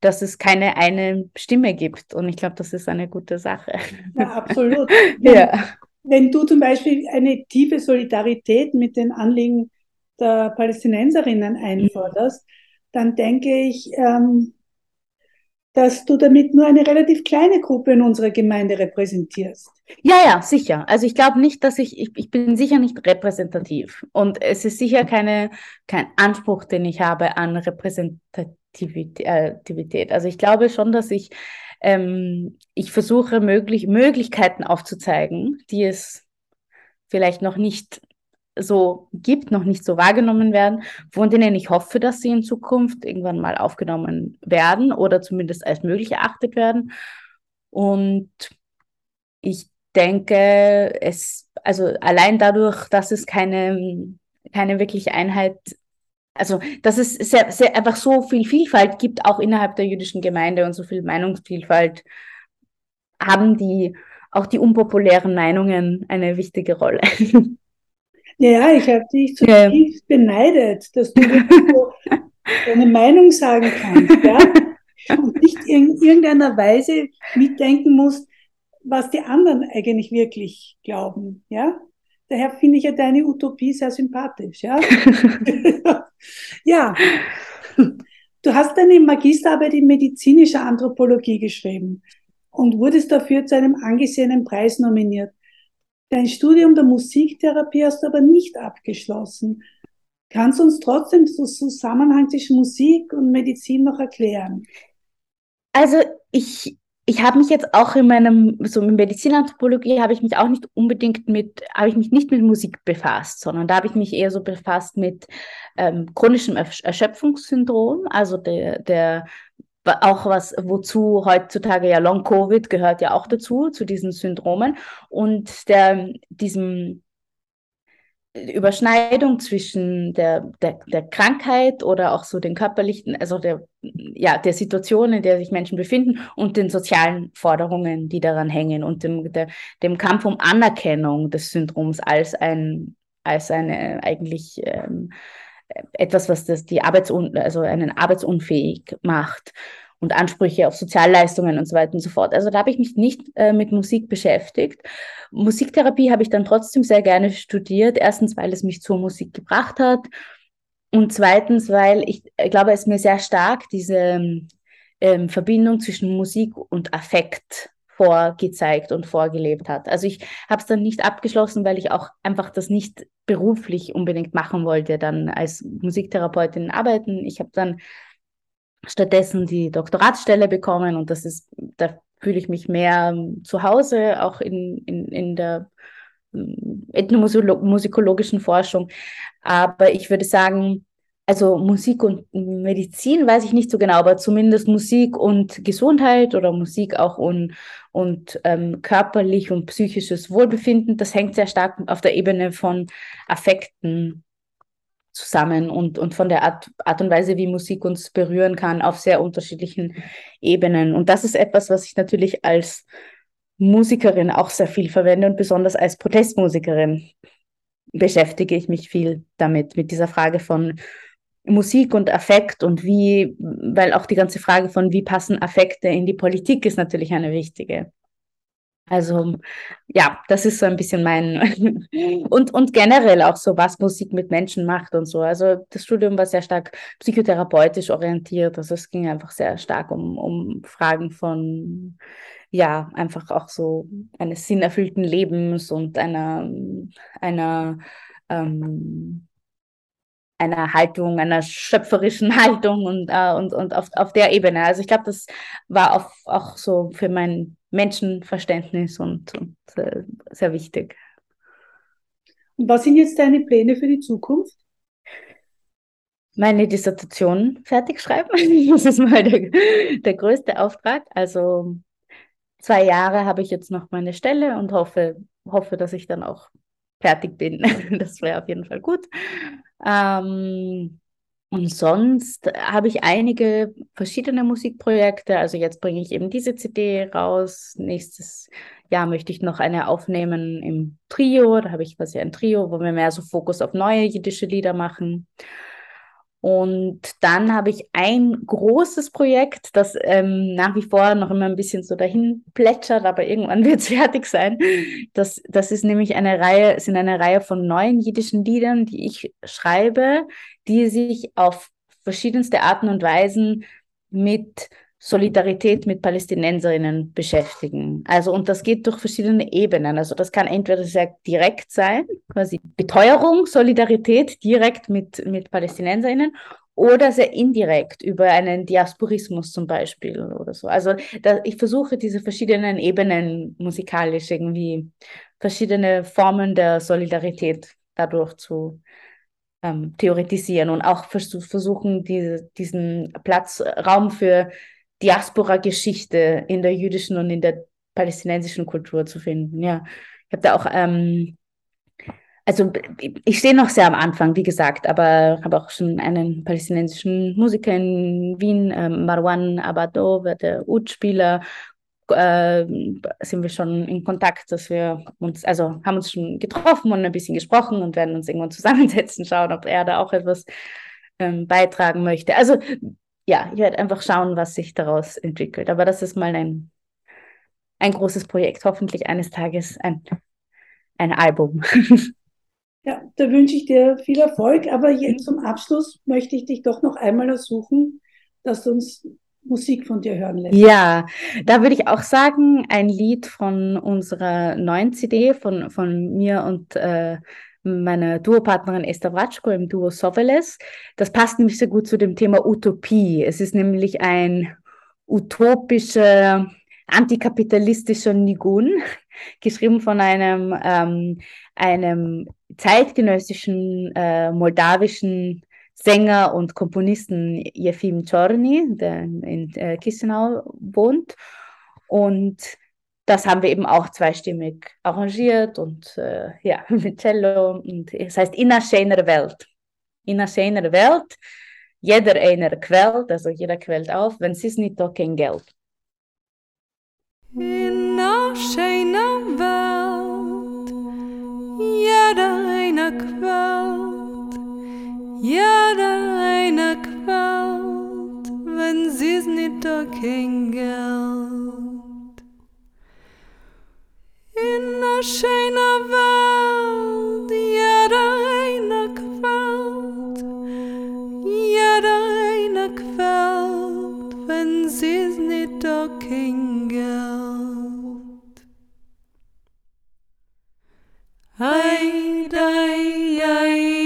dass es keine eine Stimme gibt und ich glaube, das ist eine gute Sache. Ja, absolut. (laughs) Wenn, ja. wenn du zum Beispiel eine tiefe Solidarität mit den Anliegen der Palästinenserinnen einforderst, dann denke ich, ähm, dass du damit nur eine relativ kleine Gruppe in unserer Gemeinde repräsentierst. Ja, ja, sicher. Also ich glaube nicht, dass ich, ich, ich bin sicher nicht repräsentativ. Und es ist sicher keine, kein Anspruch, den ich habe an Repräsentativität. Also ich glaube schon, dass ich, ähm, ich versuche, möglich, Möglichkeiten aufzuzeigen, die es vielleicht noch nicht so gibt, noch nicht so wahrgenommen werden, von denen ich hoffe, dass sie in Zukunft irgendwann mal aufgenommen werden oder zumindest als möglich erachtet werden. Und ich denke, es, also allein dadurch, dass es keine, keine wirkliche Einheit, also dass es sehr, sehr einfach so viel Vielfalt gibt, auch innerhalb der jüdischen Gemeinde und so viel Meinungsvielfalt, haben die auch die unpopulären Meinungen eine wichtige Rolle. (laughs) Ja, ich habe dich zutiefst ja. beneidet, dass du (laughs) so deine Meinung sagen kannst, ja? (laughs) Und nicht in irgendeiner Weise mitdenken musst, was die anderen eigentlich wirklich glauben, ja? Daher finde ich ja deine Utopie sehr sympathisch, ja? (laughs) ja. Du hast deine Magisterarbeit in medizinischer Anthropologie geschrieben und wurdest dafür zu einem angesehenen Preis nominiert. Dein Studium der Musiktherapie hast du aber nicht abgeschlossen. Kannst du uns trotzdem den Zusammenhang zwischen Musik und Medizin noch erklären? Also ich, ich habe mich jetzt auch in meinem, so in Medizinanthropologie habe ich mich auch nicht unbedingt mit, habe ich mich nicht mit Musik befasst, sondern da habe ich mich eher so befasst mit ähm, chronischem Erschöpfungssyndrom, also der, der auch was, wozu heutzutage ja Long Covid gehört ja auch dazu, zu diesen Syndromen. Und der, diesem Überschneidung zwischen der, der, der Krankheit oder auch so den körperlichen, also der, ja, der Situation, in der sich Menschen befinden und den sozialen Forderungen, die daran hängen und dem, der, dem Kampf um Anerkennung des Syndroms als ein, als eine eigentlich ähm, etwas, was das die Arbeitsun also einen arbeitsunfähig macht und Ansprüche auf Sozialleistungen und so weiter und so fort. Also da habe ich mich nicht äh, mit Musik beschäftigt. Musiktherapie habe ich dann trotzdem sehr gerne studiert. Erstens, weil es mich zur Musik gebracht hat. Und zweitens, weil ich, ich glaube, es mir sehr stark diese ähm, Verbindung zwischen Musik und Affekt vorgezeigt und vorgelebt hat. Also ich habe es dann nicht abgeschlossen, weil ich auch einfach das nicht beruflich unbedingt machen wollte, dann als Musiktherapeutin arbeiten. Ich habe dann stattdessen die Doktoratsstelle bekommen und das ist, da fühle ich mich mehr ähm, zu Hause, auch in, in, in der ähm, ethnomusikologischen Forschung. Aber ich würde sagen, also Musik und Medizin weiß ich nicht so genau, aber zumindest Musik und Gesundheit oder Musik auch und, und ähm, körperlich und psychisches Wohlbefinden, das hängt sehr stark auf der Ebene von Affekten zusammen und, und von der Art, Art und Weise, wie Musik uns berühren kann, auf sehr unterschiedlichen Ebenen. Und das ist etwas, was ich natürlich als Musikerin auch sehr viel verwende und besonders als Protestmusikerin beschäftige ich mich viel damit, mit dieser Frage von Musik und Affekt und wie, weil auch die ganze Frage von, wie passen Affekte in die Politik ist natürlich eine wichtige. Also ja, das ist so ein bisschen mein (laughs) und, und generell auch so, was Musik mit Menschen macht und so. Also das Studium war sehr stark psychotherapeutisch orientiert. Also es ging einfach sehr stark um, um Fragen von, ja, einfach auch so eines sinnerfüllten Lebens und einer, einer ähm, einer Haltung, einer schöpferischen (laughs) Haltung und, äh, und, und auf, auf der Ebene. Also ich glaube, das war auf, auch so für mein Menschenverständnis und, und äh, sehr wichtig. Und was sind jetzt deine Pläne für die Zukunft? Meine Dissertation fertig schreiben. (laughs) Das ist mal der, der größte Auftrag. Also zwei Jahre habe ich jetzt noch meine Stelle und hoffe, hoffe, dass ich dann auch fertig bin. (laughs) Das wäre auf jeden Fall gut. Ähm, und sonst habe ich einige verschiedene Musikprojekte. Also jetzt bringe ich eben diese CD raus. Nächstes Jahr möchte ich noch eine aufnehmen im Trio. Da habe ich quasi ein Trio, wo wir mehr so Fokus auf neue jiddische Lieder machen. Und dann habe ich ein großes Projekt, das ähm, nach wie vor noch immer ein bisschen so dahin plätschert, aber irgendwann (laughs) wird es fertig sein. Das, das ist nämlich eine Reihe, sind eine Reihe von neuen jiddischen Liedern, die ich schreibe, die sich auf verschiedenste Arten und Weisen mit Solidarität mit Palästinenserinnen beschäftigen. Also, und das geht durch verschiedene Ebenen. Also, das kann entweder sehr direkt sein, quasi Beteuerung, Solidarität direkt mit, mit Palästinenserinnen oder sehr indirekt über einen Diasporismus zum Beispiel oder so. Also, da, ich versuche diese verschiedenen Ebenen musikalisch irgendwie verschiedene Formen der Solidarität dadurch zu ähm, theoretisieren und auch vers versuchen, diese, diesen Platz, Raum für Diaspora-Geschichte in der jüdischen und in der palästinensischen Kultur zu finden. Ja, ich habe da auch, ähm, also ich stehe noch sehr am Anfang, wie gesagt, aber habe auch schon einen palästinensischen Musiker in Wien, ähm, Marwan Abado, der Ud-Spieler, äh, sind wir schon in Kontakt, dass wir uns, also haben uns schon getroffen und ein bisschen gesprochen und werden uns irgendwann zusammensetzen, schauen, ob er da auch etwas ähm, beitragen möchte. Also ja, ich werde einfach schauen, was sich daraus entwickelt. Aber das ist mal ein, ein großes Projekt. Hoffentlich eines Tages ein, ein Album. (laughs) Ja, da wünsche ich dir viel Erfolg. Aber jetzt zum Abschluss möchte ich dich doch noch einmal ersuchen, dass du uns Musik von dir hören lässt. Ja, da würde ich auch sagen, ein Lied von unserer neuen CD, von, von mir und äh, meiner Duopartnerin Esther Wratschko im Duo Soveles. Das passt nämlich sehr gut zu dem Thema Utopie. Es ist nämlich ein utopischer, antikapitalistischer Nigun, (laughs) geschrieben von einem, ähm, einem zeitgenössischen äh, moldawischen Sänger und Komponisten Jefim Czorny, der in äh, Chisinau wohnt. Und das haben wir eben auch zweistimmig arrangiert und äh, ja, (laughs) mit Cello. Und es heißt In einer schöneren Welt. In einer schöneren Welt. Jeder einer quält, also jeder quält auf, wenn es nicht da kein Geld. In einer schönen Welt. Jeder einer quält. Jeder einer quält, wenn es nicht da kein Geld. In a schöner Welt, jeder eine quält, jeder eine quält, wenn sie's nicht da kein Geld. Ei, dei, ei,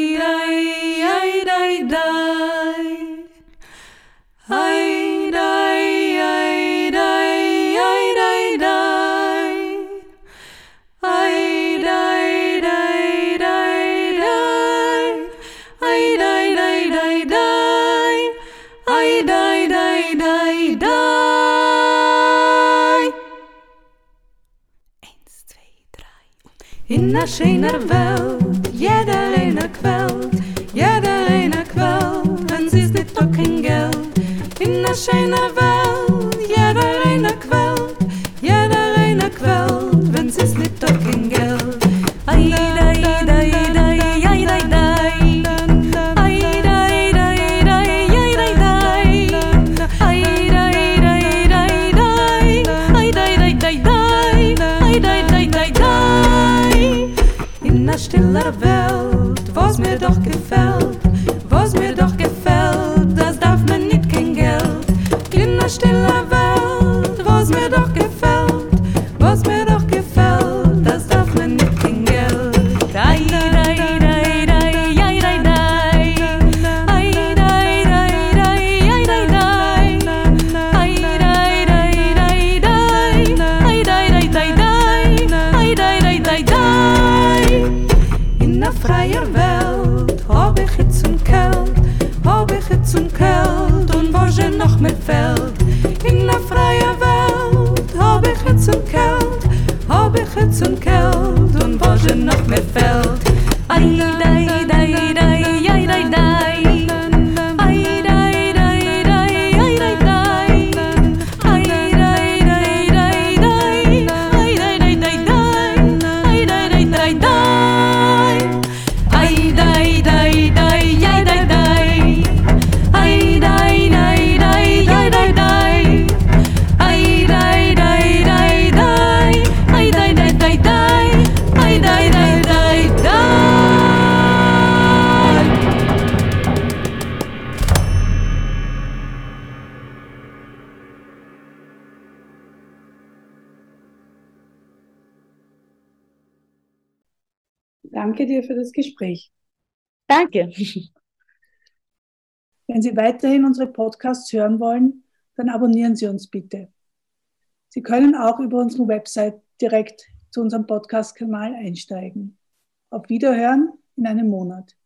In a schöner Welt, jeder einer quält, jeder einer quält, wenn sie's nicht doch kein Geld. In a schöner Welt, In a Danke. (laughs) Wenn Sie weiterhin unsere Podcasts hören wollen, dann abonnieren Sie uns bitte. Sie können auch über unsere Website direkt zu unserem Podcast-Kanal einsteigen. Auf Wiederhören in einem Monat.